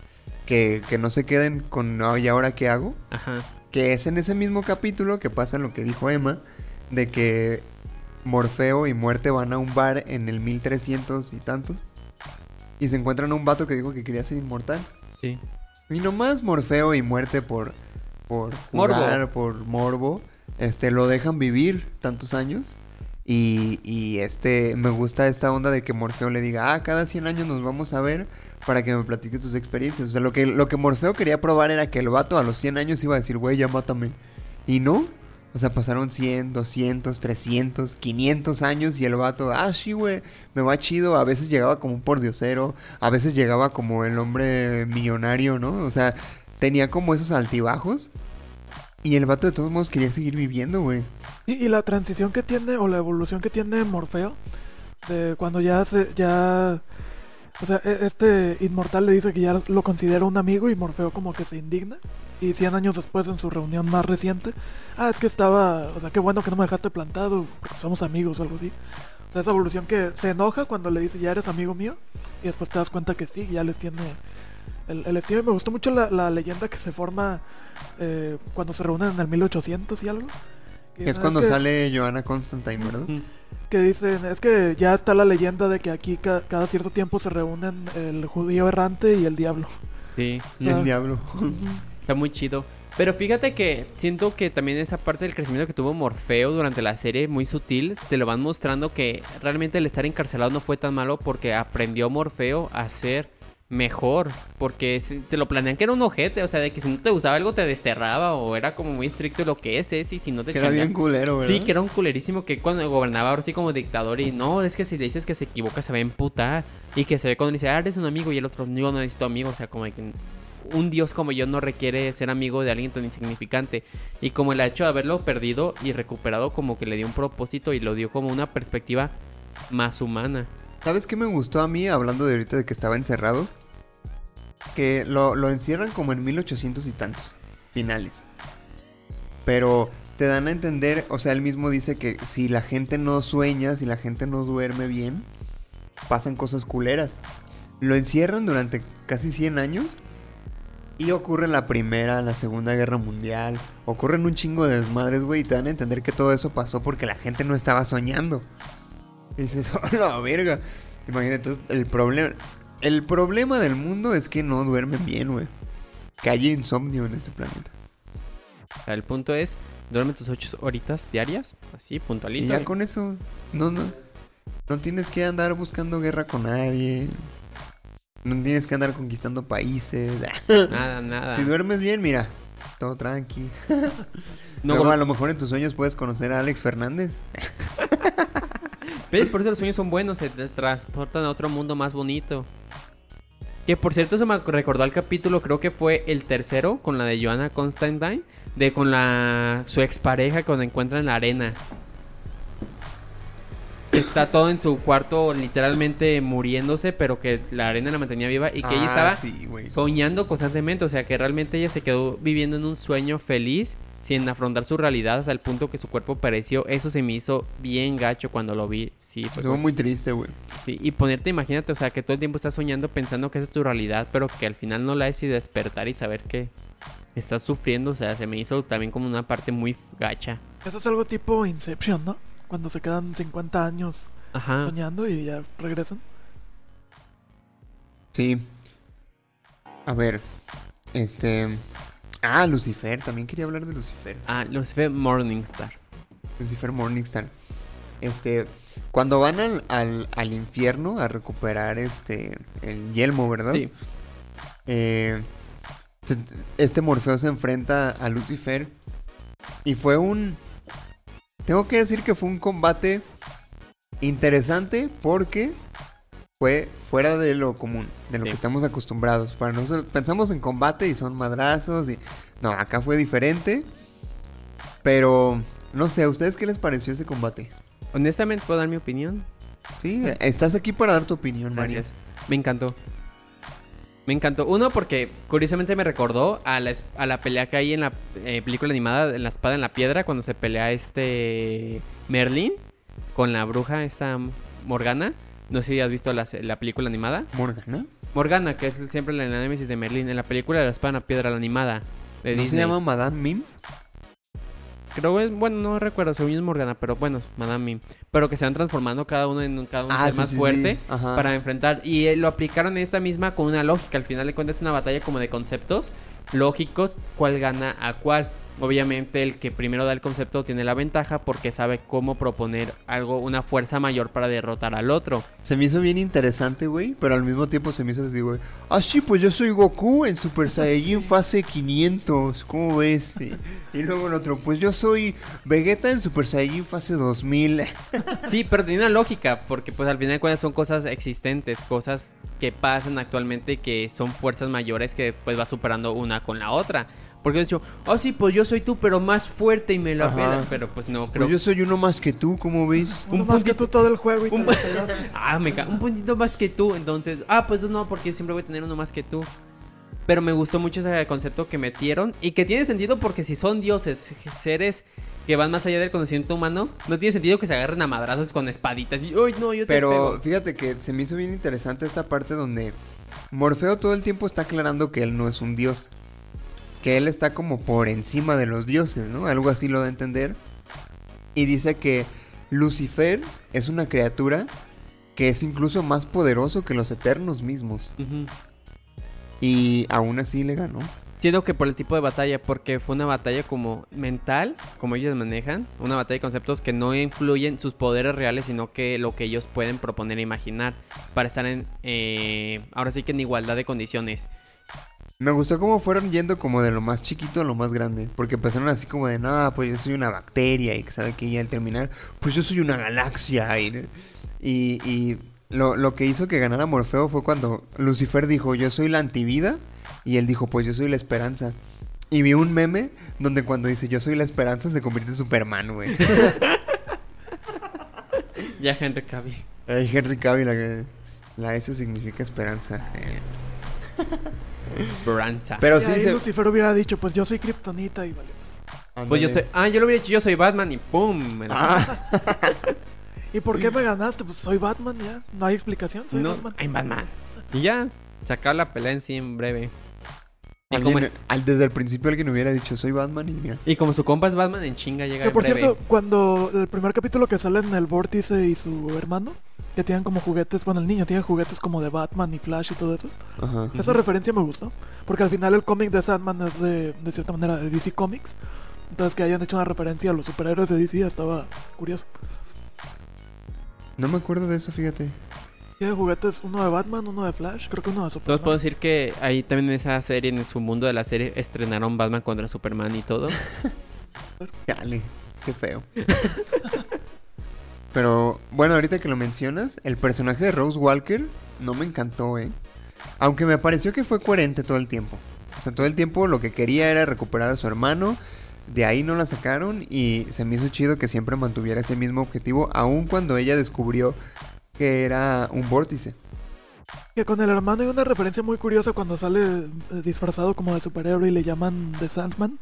Que, que no se queden con, "Ah, ¿y ahora qué hago? Ajá. Que es en ese mismo capítulo que pasa lo que dijo Emma, de que Morfeo y Muerte van a un bar en el 1300 y tantos. Y se encuentran a un vato que dijo que quería ser inmortal. Sí. Y nomás Morfeo y Muerte por, por jugar, por morbo, este, lo dejan vivir tantos años. Y, y este, me gusta esta onda de que Morfeo le diga, ah, cada 100 años nos vamos a ver para que me platiques tus experiencias. O sea, lo que, lo que Morfeo quería probar era que el vato a los 100 años iba a decir, güey, ya mátame. Y no. O sea, pasaron 100, 200, 300, 500 años y el vato, ah, sí, güey, me va chido. A veces llegaba como un pordiosero, a veces llegaba como el hombre millonario, ¿no? O sea, tenía como esos altibajos. Y el vato de todos modos quería seguir viviendo, güey. Y, y la transición que tiene, o la evolución que tiene Morfeo, de cuando ya se, ya, o sea, e- este inmortal le dice que ya lo considera un amigo y Morfeo como que se indigna. Y 100 años después en su reunión más reciente, ah, es que estaba, o sea, qué bueno que no me dejaste plantado, somos amigos o algo así. O sea, esa evolución que se enoja cuando le dice, ya eres amigo mío, y después te das cuenta que sí, ya le tiene el, el estilo. Y me gustó mucho la, la leyenda que se forma eh, cuando se reúnen en el 1800 y algo. Que Es "Ah, cuando que- sale Joanna Constantine, ¿verdad? Que dicen, es que ya está la leyenda de que aquí ca- cada cierto tiempo se reúnen el judío errante y el diablo. Sí, Y el Ah. diablo. está muy chido. Pero fíjate que siento que también esa parte del crecimiento que tuvo Morfeo durante la serie, muy sutil, te lo van mostrando que realmente el estar encarcelado no fue tan malo porque aprendió Morfeo a ser mejor. Porque te lo planean que era un ojete, o sea, de que si no te gustaba algo te desterraba o era como muy estricto lo que es, es y si no te Que era bien culero, ¿verdad? Sí, que era un culerísimo que cuando gobernaba ahora sí como dictador y no, es que si le dices que se equivoca se va a emputar y que se ve cuando le dice, ah, eres un amigo y el otro, yo no necesito amigo, o sea, como que un dios como yo no requiere ser amigo de alguien tan insignificante y como el hecho de haberlo perdido y recuperado como que le dio un propósito y lo dio como una perspectiva más humana. ¿Sabes qué me gustó a mí, hablando de ahorita de que estaba encerrado? Que lo, encierran como en 1800 y tantos, finales. Pero te dan a entender, o sea, él mismo dice que si la gente no sueña, si la gente no duerme bien, pasan cosas culeras. Lo encierran durante casi 100 años y ocurre la primera, la segunda guerra mundial. Ocurren un chingo de desmadres, güey, y te dan a entender que todo eso pasó porque la gente no estaba soñando. Dices, ¡oh, la verga! Imagínate, entonces, el problema... El problema del mundo es que no duermen bien, güey. Que haya insomnio en este planeta. O sea, el punto es, duerme tus ocho horitas diarias, así, Y puntualito. ya con eso, no, no. No tienes que andar buscando guerra con nadie. No tienes que andar conquistando países. Nada, nada. si duermes bien, mira, todo tranqui. No, Luego, a lo mejor en tus sueños puedes conocer a Alex Fernández. ¿Ves? Por eso los sueños son buenos, se te transportan a otro mundo más bonito. Que por cierto se me recordó al capítulo, creo que fue el tercero, con la de Joanna Constantine, de con la su expareja cuando encuentra en la arena. Está todo en su cuarto literalmente muriéndose, pero que la arena la mantenía viva y que ella Ah, estaba sí, soñando constantemente, o sea que realmente ella se quedó viviendo en un sueño feliz sin afrontar su realidad hasta el punto que su cuerpo pereció. Eso se me hizo bien gacho cuando lo vi. Sí, fue Estuvo muy triste, güey. sí, y ponerte, imagínate, o sea, que todo el tiempo estás soñando pensando que esa es tu realidad, pero que al final no la es y despertar y saber que estás sufriendo, o sea, se me hizo también como una parte muy gacha. Eso es algo tipo Inception, ¿no? Cuando se quedan 50 años Ajá. soñando y ya regresan. Sí. A ver. Este. Ah, Lucifer. También quería hablar de Lucifer. Ah, Lucifer Morningstar. Lucifer Morningstar. Este. Cuando van al, al, al infierno a recuperar este. El yelmo, ¿verdad? Sí. Eh, este Morfeo se enfrenta a Lucifer. Y fue un. Tengo que decir que fue un combate interesante porque fue fuera de lo común, de lo Sí. que estamos acostumbrados. Para nosotros pensamos en combate y son madrazos y no, acá fue diferente. Pero, no sé, ¿a ustedes qué les pareció ese combate? Honestamente, ¿puedo dar mi opinión? Sí, estás aquí para dar tu opinión, Mario. Gracias. Me encantó. Me encantó. Uno, porque curiosamente me recordó a la, a la pelea que hay en la eh, película animada, en la espada en la piedra, cuando se pelea este Merlin con la bruja, esta Morgana. No sé si has visto la, se- la película animada. Morgana. Morgana, que es siempre la némesis de Merlin. En la película de la espada piedra, la animada. De ¿No se Disney. llama Madame Mim? Creo que, bueno, no recuerdo, según es Morgana, pero bueno, Madame Mim. Pero que se van transformando cada uno en un- cada uno Ah, sí, más sí, fuerte sí. Para enfrentar. Y eh, lo aplicaron en esta misma con una lógica. Al final de cuentas es una batalla como de conceptos lógicos, cuál gana a cuál. Obviamente el que primero da el concepto tiene la ventaja porque sabe cómo proponer algo, una fuerza mayor para derrotar al otro. Se me hizo bien interesante, güey, pero al mismo tiempo se me hizo así, güey. Ah, sí, pues yo soy Goku en Super Saiyajin fase 500, ¿cómo ves? Y, y luego el otro, pues yo soy Vegeta en Super Saiyajin fase 2000. Sí, pero tiene una lógica, porque pues al final de cuentas son cosas existentes, cosas que pasan actualmente y que son fuerzas mayores que pues va superando una con la otra. Porque he dicho, oh sí, pues yo soy tú, pero más fuerte y me la Ajá. pela. Pero pues no, creo Pues yo soy uno más que tú, ¿cómo ves? Uno Un más que tú todo el juego y te un- pelaste. Ah, me un puntito más que tú. Entonces, ah, pues no, porque yo siempre voy a tener uno más que tú. Pero me gustó mucho ese concepto que metieron y que tiene sentido porque si son dioses, seres que van más allá del conocimiento humano, no tiene sentido que se agarren a madrazos con espaditas y, uy, no, yo te Pero pego". fíjate que se me hizo bien interesante esta parte donde Morfeo todo el tiempo está aclarando que él no es un dios. Que él está como por encima de los dioses, ¿no? Algo así lo da a entender. Y dice que Lucifer es una criatura que es incluso más poderoso que los eternos mismos. Y aún así le ganó. Siento que por el tipo de batalla, porque fue una batalla como mental, como ellos manejan, una batalla de conceptos que no influyen sus poderes reales, sino que lo que ellos pueden proponer e imaginar para estar en, eh, ahora sí que en igualdad de condiciones. Me gustó cómo fueron yendo como de lo más chiquito a lo más grande. Porque empezaron así como de, no, pues yo soy una bacteria. Y que sabe que ya al terminar, pues yo soy una galaxia. Y, y, y lo, lo que hizo que ganara Morfeo fue cuando Lucifer dijo, yo soy la antivida. Y él dijo, pues yo soy la esperanza. Y vi un meme donde cuando dice yo soy la esperanza se convierte en Superman, güey. Ya Henry Cavill. Ay, Henry Cavill, la, la S significa esperanza. Eh. Esperanza. Pero sí, se- Lucifer hubiera dicho, pues yo soy Kryptonita y vale. Pues yo soy. Ah, yo lo hubiera dicho, yo soy Batman y ¡pum! Me la- Ah, ¿Y por qué me ganaste? Pues soy Batman ya. No hay explicación, soy no, Batman. I'm Batman. Y ya, sacar la pelea en sí en breve. Y como, alguien- al- desde el principio alguien hubiera dicho soy Batman y mira. y como su compa es Batman, en chinga llega Que por breve. cierto, cuando el primer capítulo que sale en el Vórtice y su hermano, que tienen como juguetes, bueno, el niño tiene juguetes como de Batman y Flash y todo eso. Ajá. Esa referencia me gustó, porque al final el cómic de Sandman es de, de cierta manera de DC Comics. Entonces que hayan hecho una referencia a los superhéroes de DC estaba curioso. No me acuerdo de eso, fíjate. Tiene juguetes, uno de Batman, uno de Flash, creo que uno de Entonces Superman. puedo decir que ahí también en esa serie, en su mundo de la serie, estrenaron Batman contra Superman y todo. Dale, qué feo. Pero bueno, ahorita que lo mencionas, el personaje de Rose Walker no me encantó, ¿eh? Aunque me pareció que fue coherente todo el tiempo. O sea, todo el tiempo lo que quería era recuperar a su hermano. De ahí no la sacaron y se me hizo chido que siempre mantuviera ese mismo objetivo, aun cuando ella descubrió que era un vórtice. Que con el hermano hay una referencia muy curiosa cuando sale eh, disfrazado como de superhéroe y le llaman The Sandman.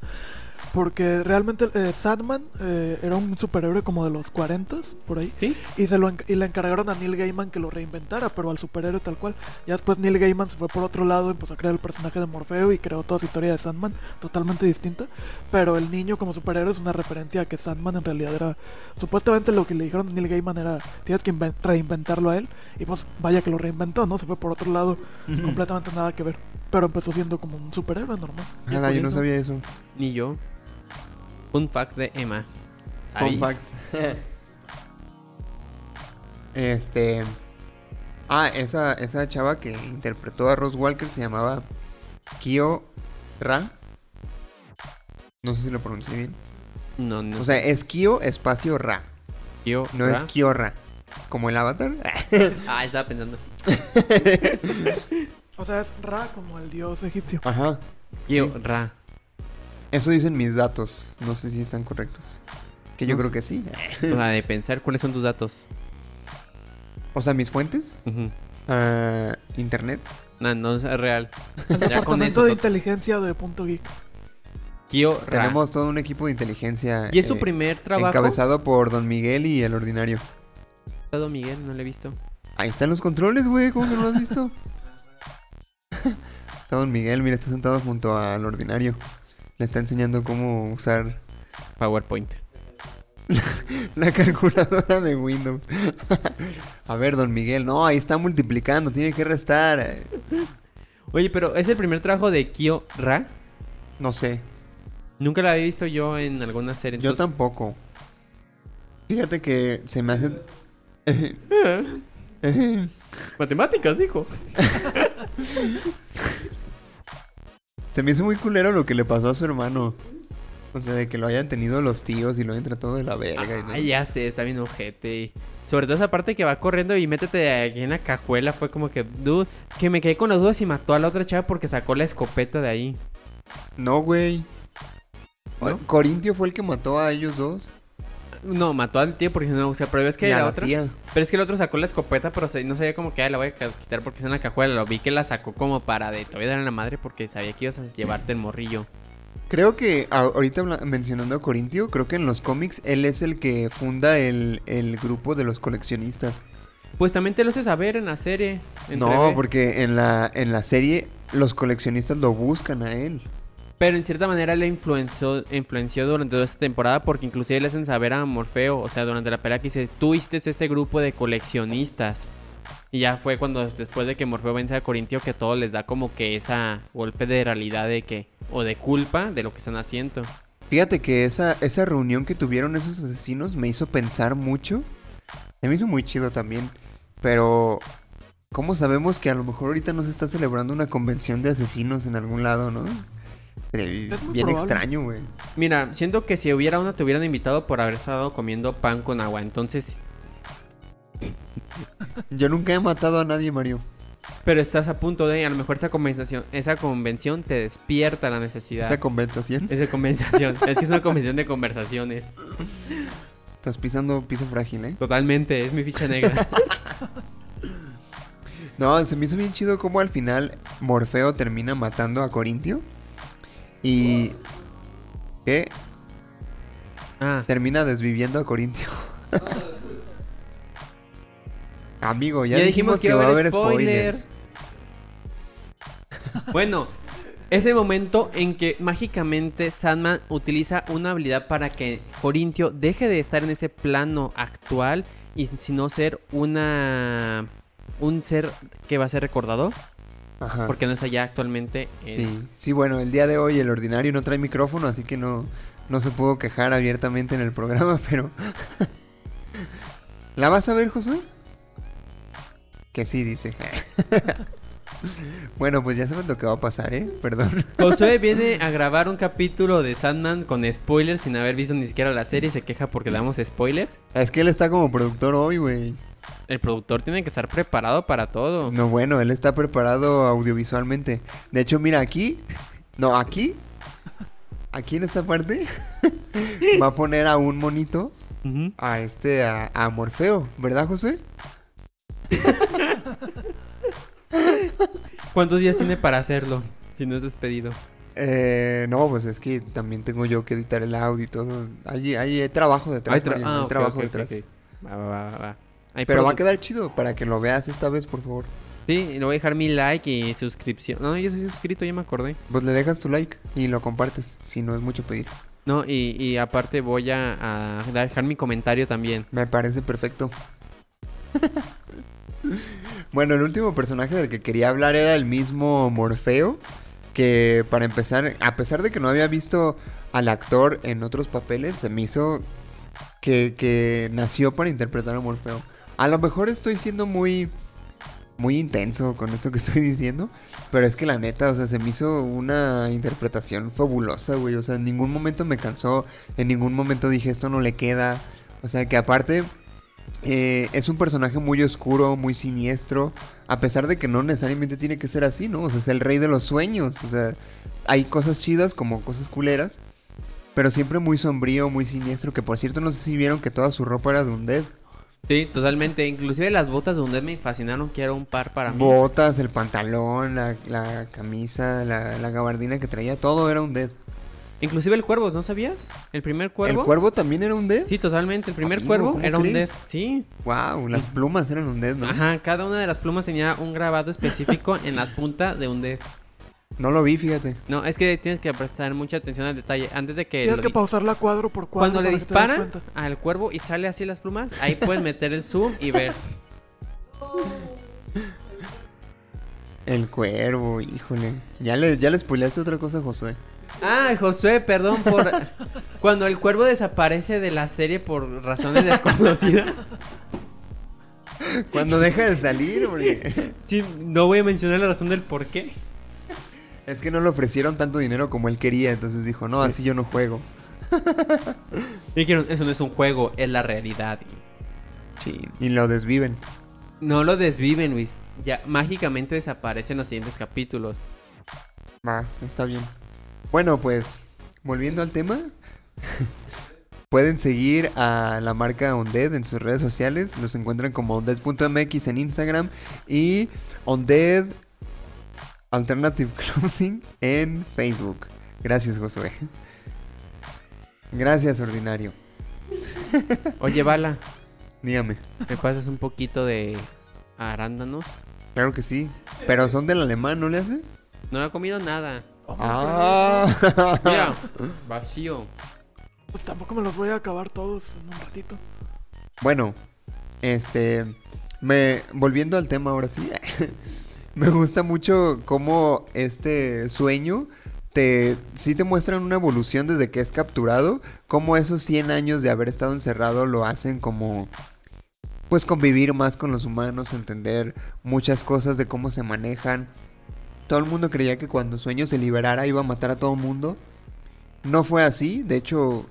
Porque realmente eh, Sandman eh, era un superhéroe como de los 40 por ahí. ¿Sí? Y, se lo y le encargaron a Neil Gaiman que lo reinventara, pero al superhéroe tal cual. Ya después Neil Gaiman se fue por otro lado, empezó a crear el personaje de Morfeo y creó toda su historia de Sandman, totalmente distinta. Pero el niño como superhéroe es una referencia a que Sandman en realidad era... Supuestamente lo que le dijeron a Neil Gaiman era, tienes que inven- reinventarlo a él. Y pues vaya que lo reinventó, ¿no? Se fue por otro lado, completamente nada que ver. Pero empezó siendo como un superhéroe normal. Ojalá, yo no sabía eso. Ni yo. Un fact de Emma. Fun fact. este. Ah, esa, esa chava que interpretó a Rose Walker se llamaba Kyo Ra. No sé si lo pronuncié bien. No, no. O sea, es Kyo espacio Ra. yo, No Ra. es Kiora. Como el avatar. Ah, estaba pensando. O sea, es Ra como el dios egipcio. Ajá. Yo, Sí. Ra. Eso dicen mis datos. No sé si están correctos. Que yo No creo que sí. O sea, de pensar cuáles son tus datos. O sea, mis fuentes. Ah, internet. No, no es real. El Ya con departamento eso. de inteligencia de Punto Geek. Kio. Tenemos todo un equipo de inteligencia. ¿Y es su eh, primer trabajo? Encabezado por Don Miguel y el ordinario. Todo Miguel, no lo he visto. Ahí están los controles, güey. ¿Cómo que no lo has visto? está Don Miguel, mira, está sentado junto al ordinario. Le está enseñando cómo usar PowerPoint. la calculadora de Windows. A ver, Don Miguel, no, ahí está multiplicando, tiene que restar. Oye, pero ¿es el primer trabajo de Kyo Ra? No sé, Nunca la había visto yo en alguna serie. yo entonces- tampoco. Fíjate que se me hace... Matemáticas, hijo. Se me hizo muy culero lo que le pasó a su hermano. O sea, de que lo hayan tenido los tíos y lo hayan tratado de la verga. y todo. Ay, ya sé, está bien ojete. Sobre todo esa parte que va corriendo y métete aquí en la cajuela. Fue como que, dude, que me quedé con las dudas y mató a la otra chava porque sacó la escopeta de ahí. No, güey. ¿No? Corintio fue el que mató a ellos dos. No, mató al tío porque no, o sea, pero es que y la otra. tía. Pero es que el otro sacó la escopeta, pero se- no sabía como que "Ay, la voy a quitar porque está en la cajuela. Lo vi que la sacó como para de te voy a dar en la madre porque sabía que ibas a llevarte el morrillo. Creo que ahorita mencionando a Corintio, creo que en los cómics él es el que funda el, el grupo de los coleccionistas. Pues también te lo haces saber en la serie. en No, 3B. porque en la, en la serie los coleccionistas lo buscan a él. Pero en cierta manera le influenció, influenció durante toda esta temporada porque inclusive le hacen saber a Morfeo, o sea, durante la pelea que dice, tú hiciste este grupo de coleccionistas. Y ya fue cuando después de que Morfeo vence a Corintio que todo les da como que esa golpe de realidad de que, o de culpa de lo que están haciendo. Fíjate que esa, esa reunión que tuvieron esos asesinos me hizo pensar mucho. Se me hizo muy chido también. Pero, ¿cómo sabemos que a lo mejor ahorita no se está celebrando una convención de asesinos en algún lado, no? Sería Es muy bien probable. extraño, güey. Mira, siento que si hubiera una te hubieran invitado por haber estado comiendo pan con agua, entonces... Yo nunca he matado a nadie, Mario. Pero estás a punto de, a lo mejor esa convención, esa convención te despierta la necesidad. Esa compensación. Esa conversación. es que es una convención de conversaciones. Estás pisando piso frágil, ¿eh? Totalmente, es mi ficha negra. No, se me hizo bien chido cómo al final Morfeo termina matando a Corintio. Y... ¿Qué? Ah, Termina desviviendo a Corintio. Amigo, ya, Ya dijimos, que, va a haber spoiler. spoilers. bueno, ese momento en que mágicamente Sandman utiliza una habilidad para que Corintio deje de estar en ese plano actual y sino ser una un ser que va a ser recordado Ajá. porque no es allá actualmente en- Sí. sí, bueno, el día de hoy el ordinario no trae micrófono, así que no, no se pudo quejar abiertamente en el programa, pero... ¿La vas a ver, Josué? Que sí, dice. bueno, pues ya sabes lo que va a pasar, ¿eh? Perdón. Josué viene a grabar un capítulo de Sandman con spoilers sin haber visto ni siquiera la serie y se queja porque le damos spoilers. Es que él está como productor hoy, güey. El productor tiene que estar preparado para todo. No, bueno, él está preparado audiovisualmente. De hecho, mira, aquí... No, aquí... Aquí en esta parte... va a poner a un monito a este, a, a Morfeo, ¿verdad, Josué? ¿Cuántos días tiene para hacerlo? Si no es despedido. Eh, no, pues es que también tengo yo que editar el audio y todo. Hay, hay trabajo detrás, Hay tra- Mariano, ah, hay trabajo detrás. Va, va, va, va. Hay Pero va a quedar chido para que lo veas esta vez, por favor. Sí, le voy a dejar mi like y suscripción. No, yo soy suscrito, ya me acordé. Pues le dejas tu like y lo compartes, si no es mucho pedir. No, y, y aparte voy a, a dejar mi comentario también. Me parece perfecto. bueno, el último personaje del que quería hablar era el mismo Morfeo. Que para empezar, a pesar de que no había visto al actor en otros papeles, se me hizo que, que nació para interpretar a Morfeo. A lo mejor estoy siendo muy, muy intenso con esto que estoy diciendo. Pero es que la neta, o sea, se me hizo una interpretación fabulosa, güey. O sea, en ningún momento me cansó. En ningún momento dije esto no le queda. O sea, que aparte, eh, es un personaje muy oscuro, muy siniestro, a pesar de que no necesariamente tiene que ser así, ¿no? O sea, es el rey de los sueños, o sea, hay cosas chidas como cosas culeras, pero siempre muy sombrío, muy siniestro, que por cierto no sé si vieron que toda su ropa era de un dead. Sí, totalmente. Inclusive las botas de Undead me fascinaron. Quiero un par para mí. Botas, el pantalón, la, la camisa, la, la gabardina que traía, todo era un dead. Inclusive el cuervo, ¿no sabías? El primer cuervo. ¿El cuervo también era un dead? Sí, totalmente. El primer Amigo, cuervo ¿cómo era un dead. Sí. Wow, las plumas eran un dead, ¿no? Ajá, cada una de las plumas tenía un grabado específico en las puntas de un dead. No lo vi, fíjate. No, es que tienes que prestar mucha atención al detalle. Antes de que... Tienes que pausarla cuadro por cuadro. Cuando le disparan al cuervo y sale así las plumas, ahí puedes meter el zoom y ver. El cuervo, híjole. Ya le, ya le spoileaste otra cosa a Josué. Ah, Josué, perdón por... Cuando el cuervo desaparece de la serie por razones desconocidas. Cuando deja de salir, porque... Sí, no voy a mencionar la razón del por qué. Es que no le ofrecieron tanto dinero como él quería, entonces dijo, no, así yo no juego. Dijeron, eso no es un juego, es la realidad. Sí, y lo desviven. No lo desviven, Luis. Ya mágicamente desaparecen los siguientes capítulos. Va, está bien. Bueno, pues, volviendo al tema. Pueden seguir a la marca Undead en sus redes sociales. Los encuentran como undead.mx en Instagram y Undead Alternative Clothing en Facebook. Gracias, Josué. Gracias, Ordinario. Oye, Bala, Dígame. ¿me pasas un poquito de arándanos? Claro que sí. Pero son del alemán, ¿no le hace? No he comido nada. Ah. Mira, vacío. Pues tampoco me los voy a acabar todos en un ratito. Bueno, este, me volviendo al tema ahora sí, me gusta mucho cómo este sueño te sí te muestran una evolución desde que es capturado, cómo esos 100 años de haber estado encerrado lo hacen como pues convivir más con los humanos, entender muchas cosas de cómo se manejan. Todo el mundo creía que cuando Sueño se liberara iba a matar a todo el mundo. No fue así, de hecho,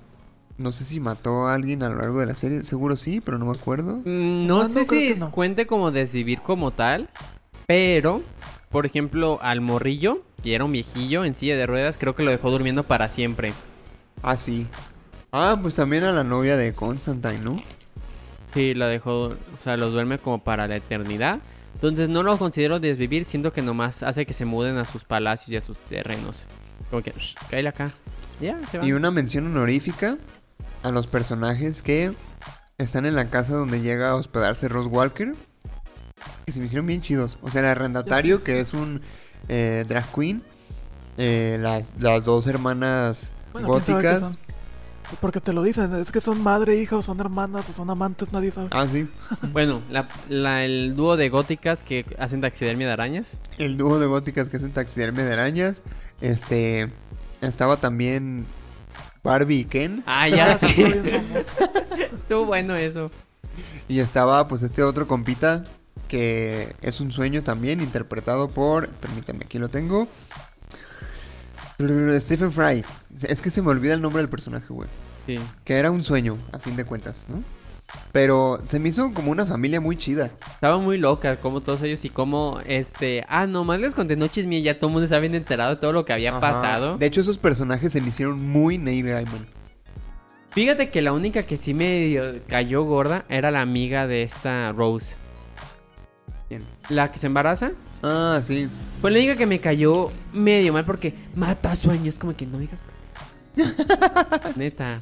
no sé si mató a alguien a lo largo de la serie, seguro sí, pero no me acuerdo. Mm, No sé no, si no. cuente como desvivir como tal, pero, por ejemplo, al morrillo, que era un viejillo en silla de ruedas, creo que lo dejó durmiendo para siempre. Ah, sí. Ah, pues también a la novia de Constantine, ¿no? Sí, lo dejó, o sea, los duerme como para la eternidad. Entonces no lo considero desvivir, siento que nomás hace que se muden a sus palacios y a sus terrenos. Como que, "Shh, cáele acá. Ya, se van. Y una mención honorífica a los personajes que están en la casa donde llega a hospedarse Ross Walker. Que se me hicieron bien chidos. O sea, el arrendatario, que es un eh, drag queen. eh, las, las dos hermanas Bueno, góticas. Porque te lo dicen, es que son madre, hija, o son hermanas, o son amantes, nadie sabe. Ah, sí. Bueno, la, la- el dúo de góticas que hacen taxidermia de arañas. El dúo de góticas que hacen taxidermia de arañas. Este. Estaba también Barbie y Ken. Ah, ya mamón. Estuvo bueno eso. Y estaba pues este otro compita que es un sueño también interpretado por, permítanme, aquí lo tengo. Stephen Fry. Es que se me olvida el nombre del personaje, güey. Sí. Que era un sueño, a fin de cuentas, ¿no? Pero se me hizo como una familia muy chida. Estaba muy loca, como todos ellos y como este. Ah, nomás les conté noches mías, ya todo el mundo estaba bien enterado de todo lo que había Ajá. pasado. De hecho, esos personajes se me hicieron muy Neil Gaiman. Fíjate que la única que sí me cayó gorda era la amiga de esta Rose. ¿Quién? La que se embaraza. Ah, sí. Pues la única que me cayó medio mal porque mata sueños. Como que no digas. Neta.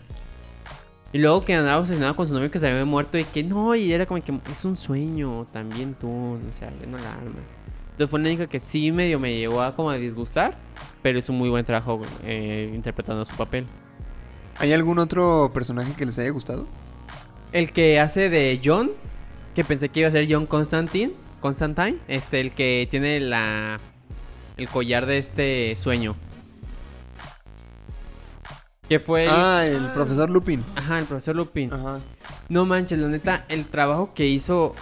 Y luego que andaba obsesionado con su novio que se había muerto y que no, y era como que es un sueño también tú, o sea, ya no la armas. Entonces fue la única que sí medio me llegó a como a disgustar, pero hizo un muy buen trabajo eh, interpretando su papel. ¿Hay algún otro personaje que les haya gustado? El que hace de John, que pensé que iba a ser John Constantine, Constantine, este, el que tiene la el collar de este sueño. Que fue el- Ah, el profesor Lupin. Ajá, el profesor Lupin. Ajá. No manches, la neta, el trabajo que hizo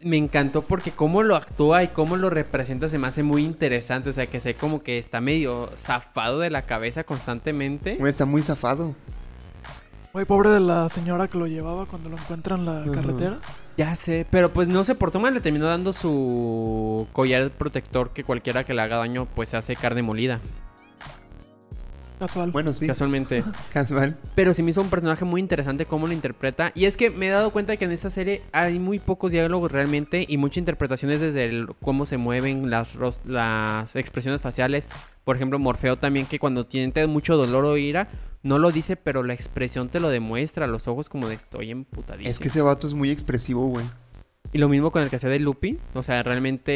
me encantó porque cómo lo actúa y cómo lo representa se me hace muy interesante. O sea, que sé como que está medio zafado de la cabeza constantemente. Está muy zafado. Güey, pobre de la señora que lo llevaba cuando lo encuentran en la carretera. Ya sé, pero pues no se portó mal, le terminó dando su collar protector que cualquiera que le haga daño pues hace carne molida, Casual. Bueno, sí, casualmente. casual. Pero sí me hizo un personaje muy interesante cómo lo interpreta. Y es que me he dado cuenta que en esta serie hay muy pocos diálogos realmente y muchas interpretaciones desde el cómo se mueven las, las expresiones faciales. Por ejemplo, Morfeo también que cuando tiene mucho dolor o ira, no lo dice, pero la expresión te lo demuestra. Los ojos como de estoy emputadísimo. Es que ese vato es muy expresivo, güey. Y lo mismo con el que hacía de Lupi. O sea, realmente,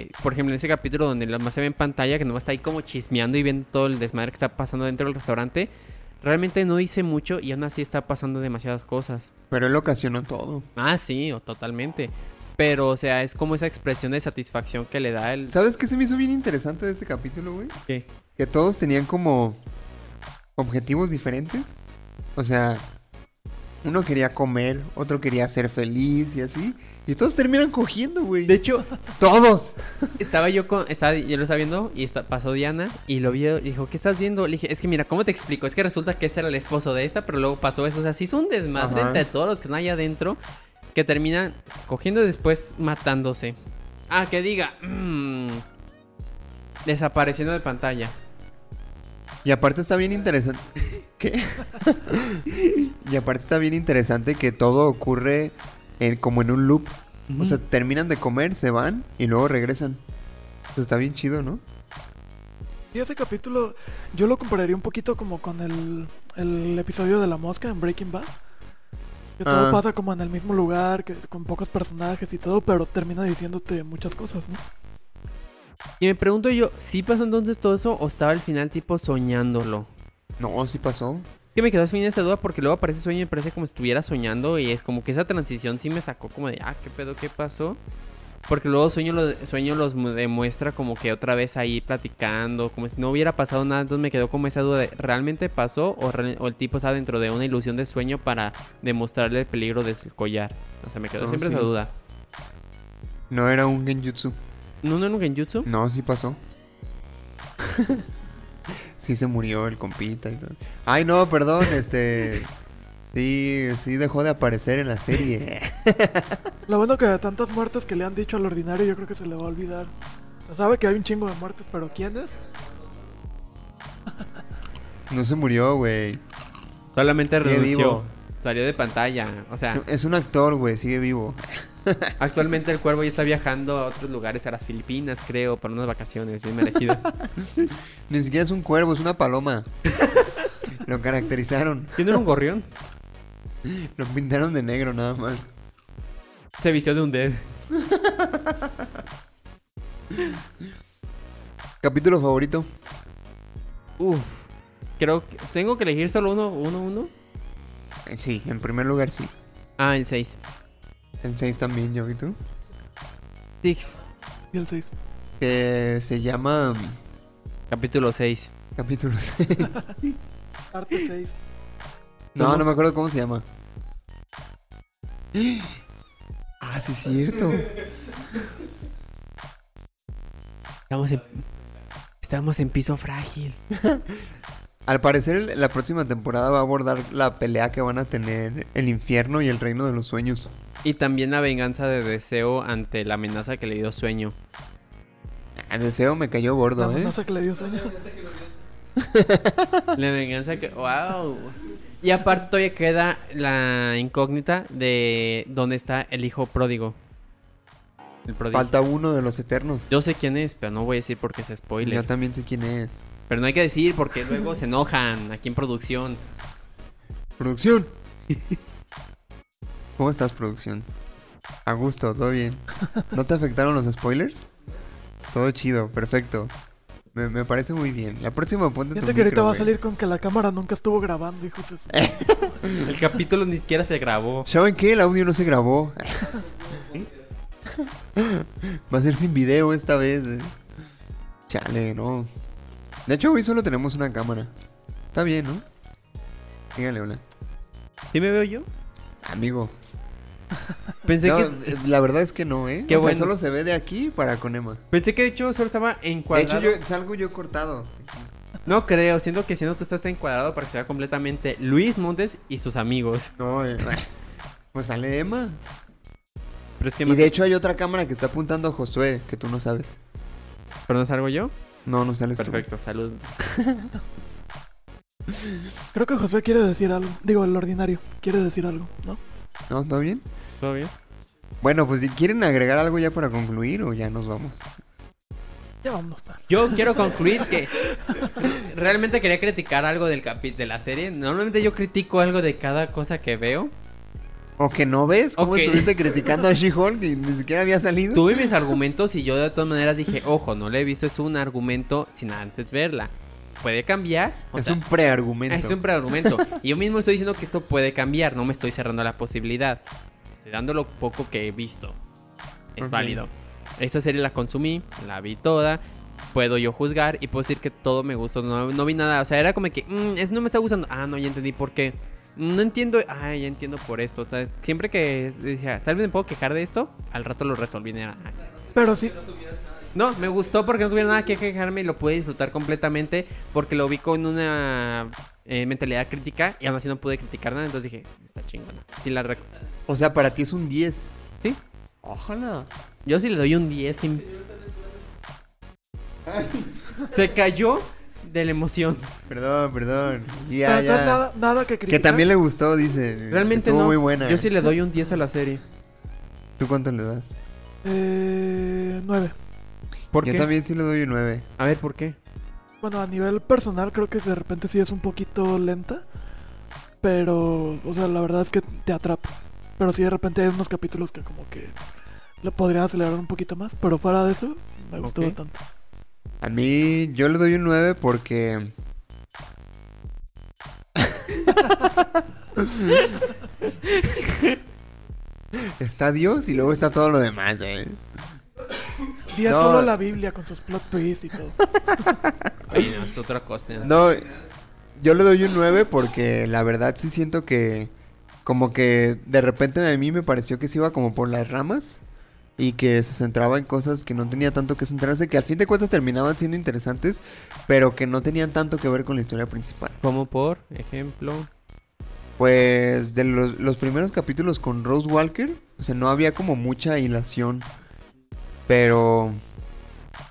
eh, por ejemplo, en ese capítulo donde nomás se ve en pantalla, que nomás está ahí como chismeando y viendo todo el desmadre que está pasando dentro del restaurante, realmente no dice mucho y aún así está pasando demasiadas cosas. Pero él ocasionó todo. Ah, sí, o totalmente. Pero, o sea, es como esa expresión de satisfacción que le da el... ¿Sabes qué se me hizo bien interesante de ese capítulo, güey? ¿Qué? Que todos tenían como objetivos diferentes. O sea, uno quería comer, otro quería ser feliz y así. Y todos terminan cogiendo, güey. De hecho, Todos. estaba yo con... Estaba, yo lo estaba viendo y pasó Diana y lo vio y dijo, ¿qué estás viendo? Le dije, es que mira, ¿cómo te explico? Es que resulta que ese era el esposo de esta, pero luego pasó eso. O sea, sí es un desmadre entre todos los que están allá adentro que terminan cogiendo y después matándose. Ah, que diga... mm, desapareciendo de pantalla. Y aparte está bien interesante. ¿Qué? y aparte está bien interesante que todo ocurre en, como en un loop. O sea, terminan de comer, se van y luego regresan. Pues está bien chido, ¿no? Y ese capítulo yo lo compararía un poquito como con el, el episodio de la mosca en Breaking Bad. Que todo Ah. pasa como en el mismo lugar, que, con pocos personajes y todo, pero termina diciéndote muchas cosas, ¿no? Y me pregunto yo, ¿sí pasó entonces todo eso o estaba al final tipo soñándolo? No, sí pasó. Que me quedó sin esa duda porque luego aparece sueño y parece como si estuviera soñando y es como que esa transición sí me sacó como de, ah, ¿qué pedo? ¿Qué pasó? Porque luego sueño, lo- sueño los mu- demuestra como que otra vez ahí platicando, como si no hubiera pasado nada, entonces me quedó como esa duda de, ¿realmente pasó o, re- o el tipo está dentro de una ilusión de sueño para demostrarle el peligro de su collar? O sea, me quedó No, siempre sí. esa duda. No era un genjutsu. ¿No, no, no, Genjutsu? No, sí pasó. sí se murió el compita y todo. Ay, no, perdón, este... Sí, sí dejó de aparecer en la serie. Lo bueno que de tantas muertes que le han dicho al ordinario, yo creo que se le va a olvidar. Se sabe que hay un chingo de muertes, pero ¿quiénes? No se murió, güey. Solamente Sigue renunció. vivo. Salió de pantalla. O sea, Es un actor, güey, sigue vivo. actualmente el cuervo ya está viajando a otros lugares, a las Filipinas, creo, para unas vacaciones bien merecidas. Ni siquiera es un cuervo, es una paloma. Lo caracterizaron. ¿Tiene un gorrión? Lo pintaron de negro nada más. Se vistió de un dead. Capítulo favorito. Uf. Creo que... ¿Tengo que elegir solo uno, uno, uno? Eh, Sí, en primer lugar sí. Ah, el 6. El 6 también, yo y tú. Six. Y el 6. Que se llama mm, Capítulo 6. capítulo 6. Arte 6. No, no me acuerdo cómo se llama. Ah, sí es cierto. Estamos en... Estamos en piso frágil. Al parecer la próxima temporada va a abordar la pelea que van a tener el infierno y el reino de los sueños. Y también la venganza de Deseo ante la amenaza que le dio Sueño. El deseo me cayó La gordo, ¿eh? amenaza que le dio sueño. La venganza que... ¡Wow! Y aparte todavía queda la incógnita de dónde está el hijo pródigo. El pródigo. Falta uno de los eternos. Yo sé quién es, pero no voy a decir porque se spoiler. Yo también sé quién es. Pero no hay que decir porque luego se enojan aquí en producción. Producción. ¿Cómo estás, producción? A gusto, todo bien. ¿No te afectaron los spoilers? Todo chido, perfecto. Me, me parece muy bien. La próxima ponte tu Siento que ahorita micro, va a güey. salir con que la cámara nunca estuvo grabando, hijos de su... El capítulo ni siquiera se grabó. ¿Saben qué? El audio no se grabó. Va a ser sin video esta vez. eh. Chale, no. De hecho, hoy solo tenemos una cámara. Está bien, ¿no? Dígale hola. ¿Sí me veo yo? Amigo. Pensé No, que eh, La verdad es que no, ¿eh? Qué o sea, bueno. solo se ve de aquí para Conema. pensé que de hecho solo estaba De encuadrado. hecho, yo salgo yo cortado. No creo, siento que si no tú estás encuadrado para que sea completamente Luis Montes y sus amigos. No, eh, pues sale Emma. Pero es que Y de hecho hay otra cámara que está apuntando a Josué, que tú no sabes. ¿Pero no salgo yo? No, no sales tú. Perfecto, salud. Creo que Josué quiere decir algo. Digo, el ordinario. Quiere decir algo, ¿no? ¿No? ¿Todo bien? ¿Todo bien? Bueno, pues ¿quieren agregar algo ya para concluir o ya nos vamos? Ya vámonos. pa. Yo quiero concluir que realmente quería criticar algo del capi de la serie. Normalmente yo critico algo de cada cosa que veo. ¿O que no ves? ¿Cómo Ok. estuviste criticando a She-Hulk y ni siquiera había salido? Tuve mis argumentos y yo de todas maneras dije, ojo, no le he visto, es un argumento sin antes verla. Puede cambiar. o es sea, un preargumento. Es un preargumento. y yo mismo estoy diciendo que esto puede cambiar, no me estoy cerrando la posibilidad. Estoy dando lo poco que he visto. Es válido. Esta serie la consumí, la vi toda. Puedo yo juzgar y puedo decir que todo me gustó. No, no vi nada. O sea, era como que, "Mm, eso no me está gustando. Ah, no, ya entendí por qué. No entiendo. Ah, ya entiendo por esto. O sea, siempre que decía, tal vez me puedo quejar de esto, al rato lo resolví. Era, "Ah". Pero sí, No, me gustó porque no tuviera nada que quejarme y lo pude disfrutar completamente porque lo vi con una eh, mentalidad crítica y aún así no pude criticar nada, entonces dije, está chingona. Sí la rec- O sea, para ti es un 10. Sí. Ojalá. Yo sí le doy un 10 sin... Se cayó de la emoción. Perdón, perdón. Ya, ya. nada, nada que criticar. Que también le gustó, dice. Realmente Estuvo no. muy buena. Yo sí le doy un 10 a la serie. ¿Tú cuánto le das? Eh, nueve. ¿Por Yo qué? también sí le doy un 9. A ver, ¿por qué? Bueno, a nivel personal creo que de repente sí es un poquito lenta. Pero, o sea, la verdad es que te atrapa. Pero sí de repente hay unos capítulos que como que le podrían acelerar un poquito más. Pero fuera de eso, me gustó bastante. A mí, yo le doy un 9 porque. está Dios y luego está todo lo demás, ¿eh? Es No. solo la Biblia con sus plot twists y todo. Ay, no, es otra cosa. No, yo le doy un 9 porque la verdad sí siento que. Como que de repente a mí me pareció que se iba como por las ramas. Y que se centraba en cosas que no tenía tanto que centrarse. Que al fin de cuentas terminaban siendo interesantes. Pero que no tenían tanto que ver con la historia principal. Como por ejemplo... Pues de los, los primeros capítulos con Rose Walker, o sea, no había como mucha hilación. Pero,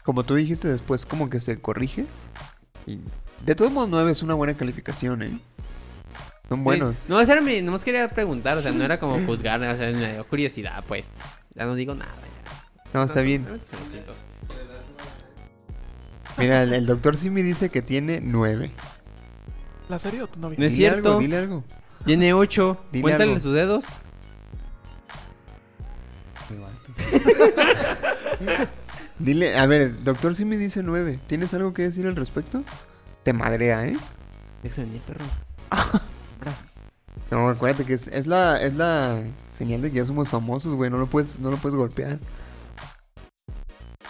como tú dijiste después, como que se corrige. Y de todos modos, 9 es una buena calificación, ¿eh? Son buenos. Sí. No, era mi... Nomás quería preguntar, o sea, no era como juzgar, o sea, me dio curiosidad, pues. Ya no digo nada. ya. No, está bien. Mira, el, el doctor Simi dice que tiene 9. ¿La serie o tu novia? No es Dile cierto. algo, dile algo. Tiene 8. Dile Cuéntale algo. sus dedos. Dile, a ver, doctor Simi dice 9. ¿Tienes algo que decir al respecto? Te madrea, ¿eh? Venir, perro. No, acuérdate que es, es la, es la señal de que ya somos famosos, güey. No lo puedes, no lo puedes golpear.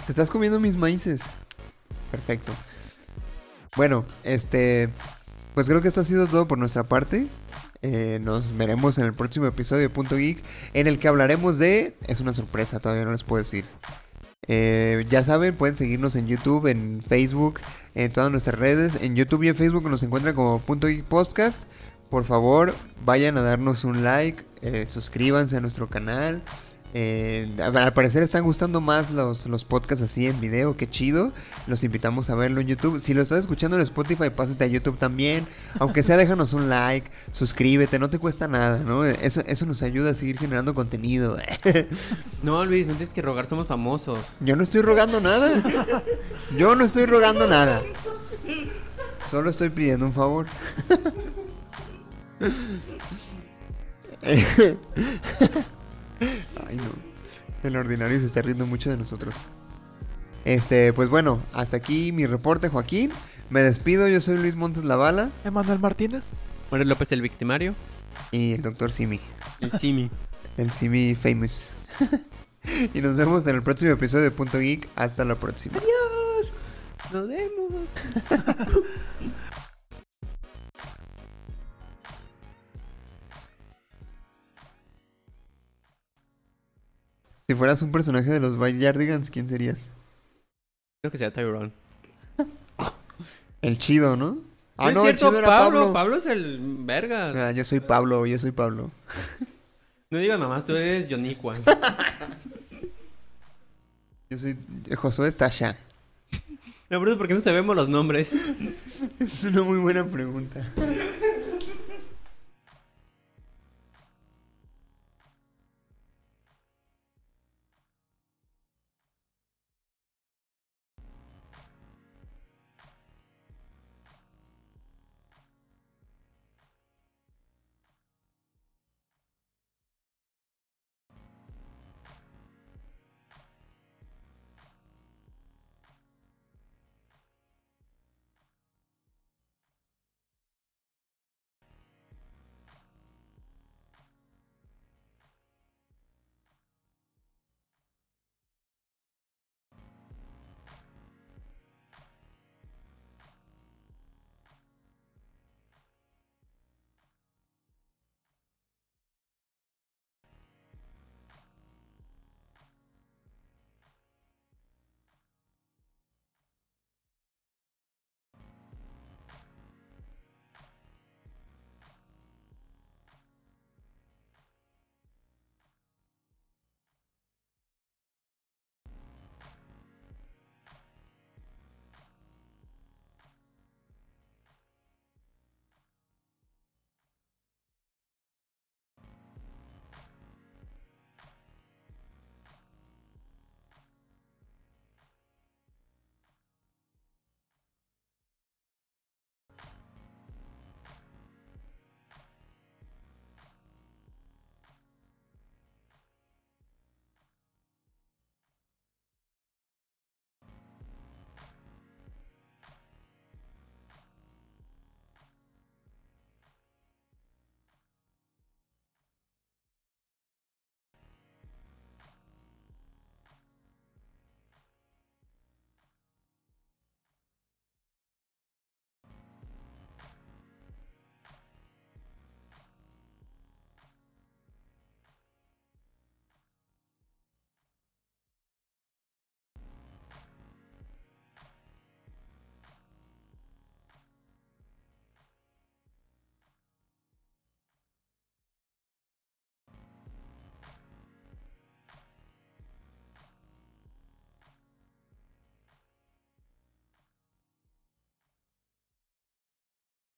Te estás comiendo mis maíces. Perfecto. Bueno, este. Pues creo que esto ha sido todo por nuestra parte. Eh, nos veremos en el próximo episodio de Punto Geek. En el que hablaremos de. Es una sorpresa, todavía no les puedo decir. Eh, ya saben, pueden seguirnos en YouTube, en Facebook, en todas nuestras redes. En YouTube y en Facebook nos encuentran como Punto Geek Podcast. Por favor, vayan a darnos un like, eh, suscríbanse a nuestro canal. Eh, al parecer están gustando más los, los podcasts así en video, qué chido. Los invitamos a verlo en YouTube. Si lo estás escuchando en Spotify, pásate a YouTube también. Aunque sea, déjanos un like, suscríbete, no te cuesta nada, ¿no? Eso, eso nos ayuda a seguir generando contenido. No, Luis, no tienes que rogar, somos famosos. Yo no estoy rogando nada. Yo no estoy rogando nada. Solo estoy pidiendo un favor. Ay, no. El ordinario se está riendo mucho de nosotros. Este, pues bueno, hasta aquí mi reporte, Joaquín. Me despido, yo soy Luis Montes Lavala Emanuel Martínez. Manuel López, el victimario. y el doctor Simi, El Simi. el Simi Famous. y nos vemos en el próximo episodio de Punto Geek. Hasta la próxima. Adiós. Nos vemos. Si fueras un personaje de los Yardigans, ¿quién serías? Creo que sea Tyrone. El chido, ¿no? Ah, no, el chido era Pablo. Pablo. Es el verga. Ah, yo soy Pablo, yo soy Pablo. No digas mamás, tú eres Yoniqua. Yo soy Josué Tasha. Me pregunto por qué no sabemos los nombres. Es una muy buena pregunta.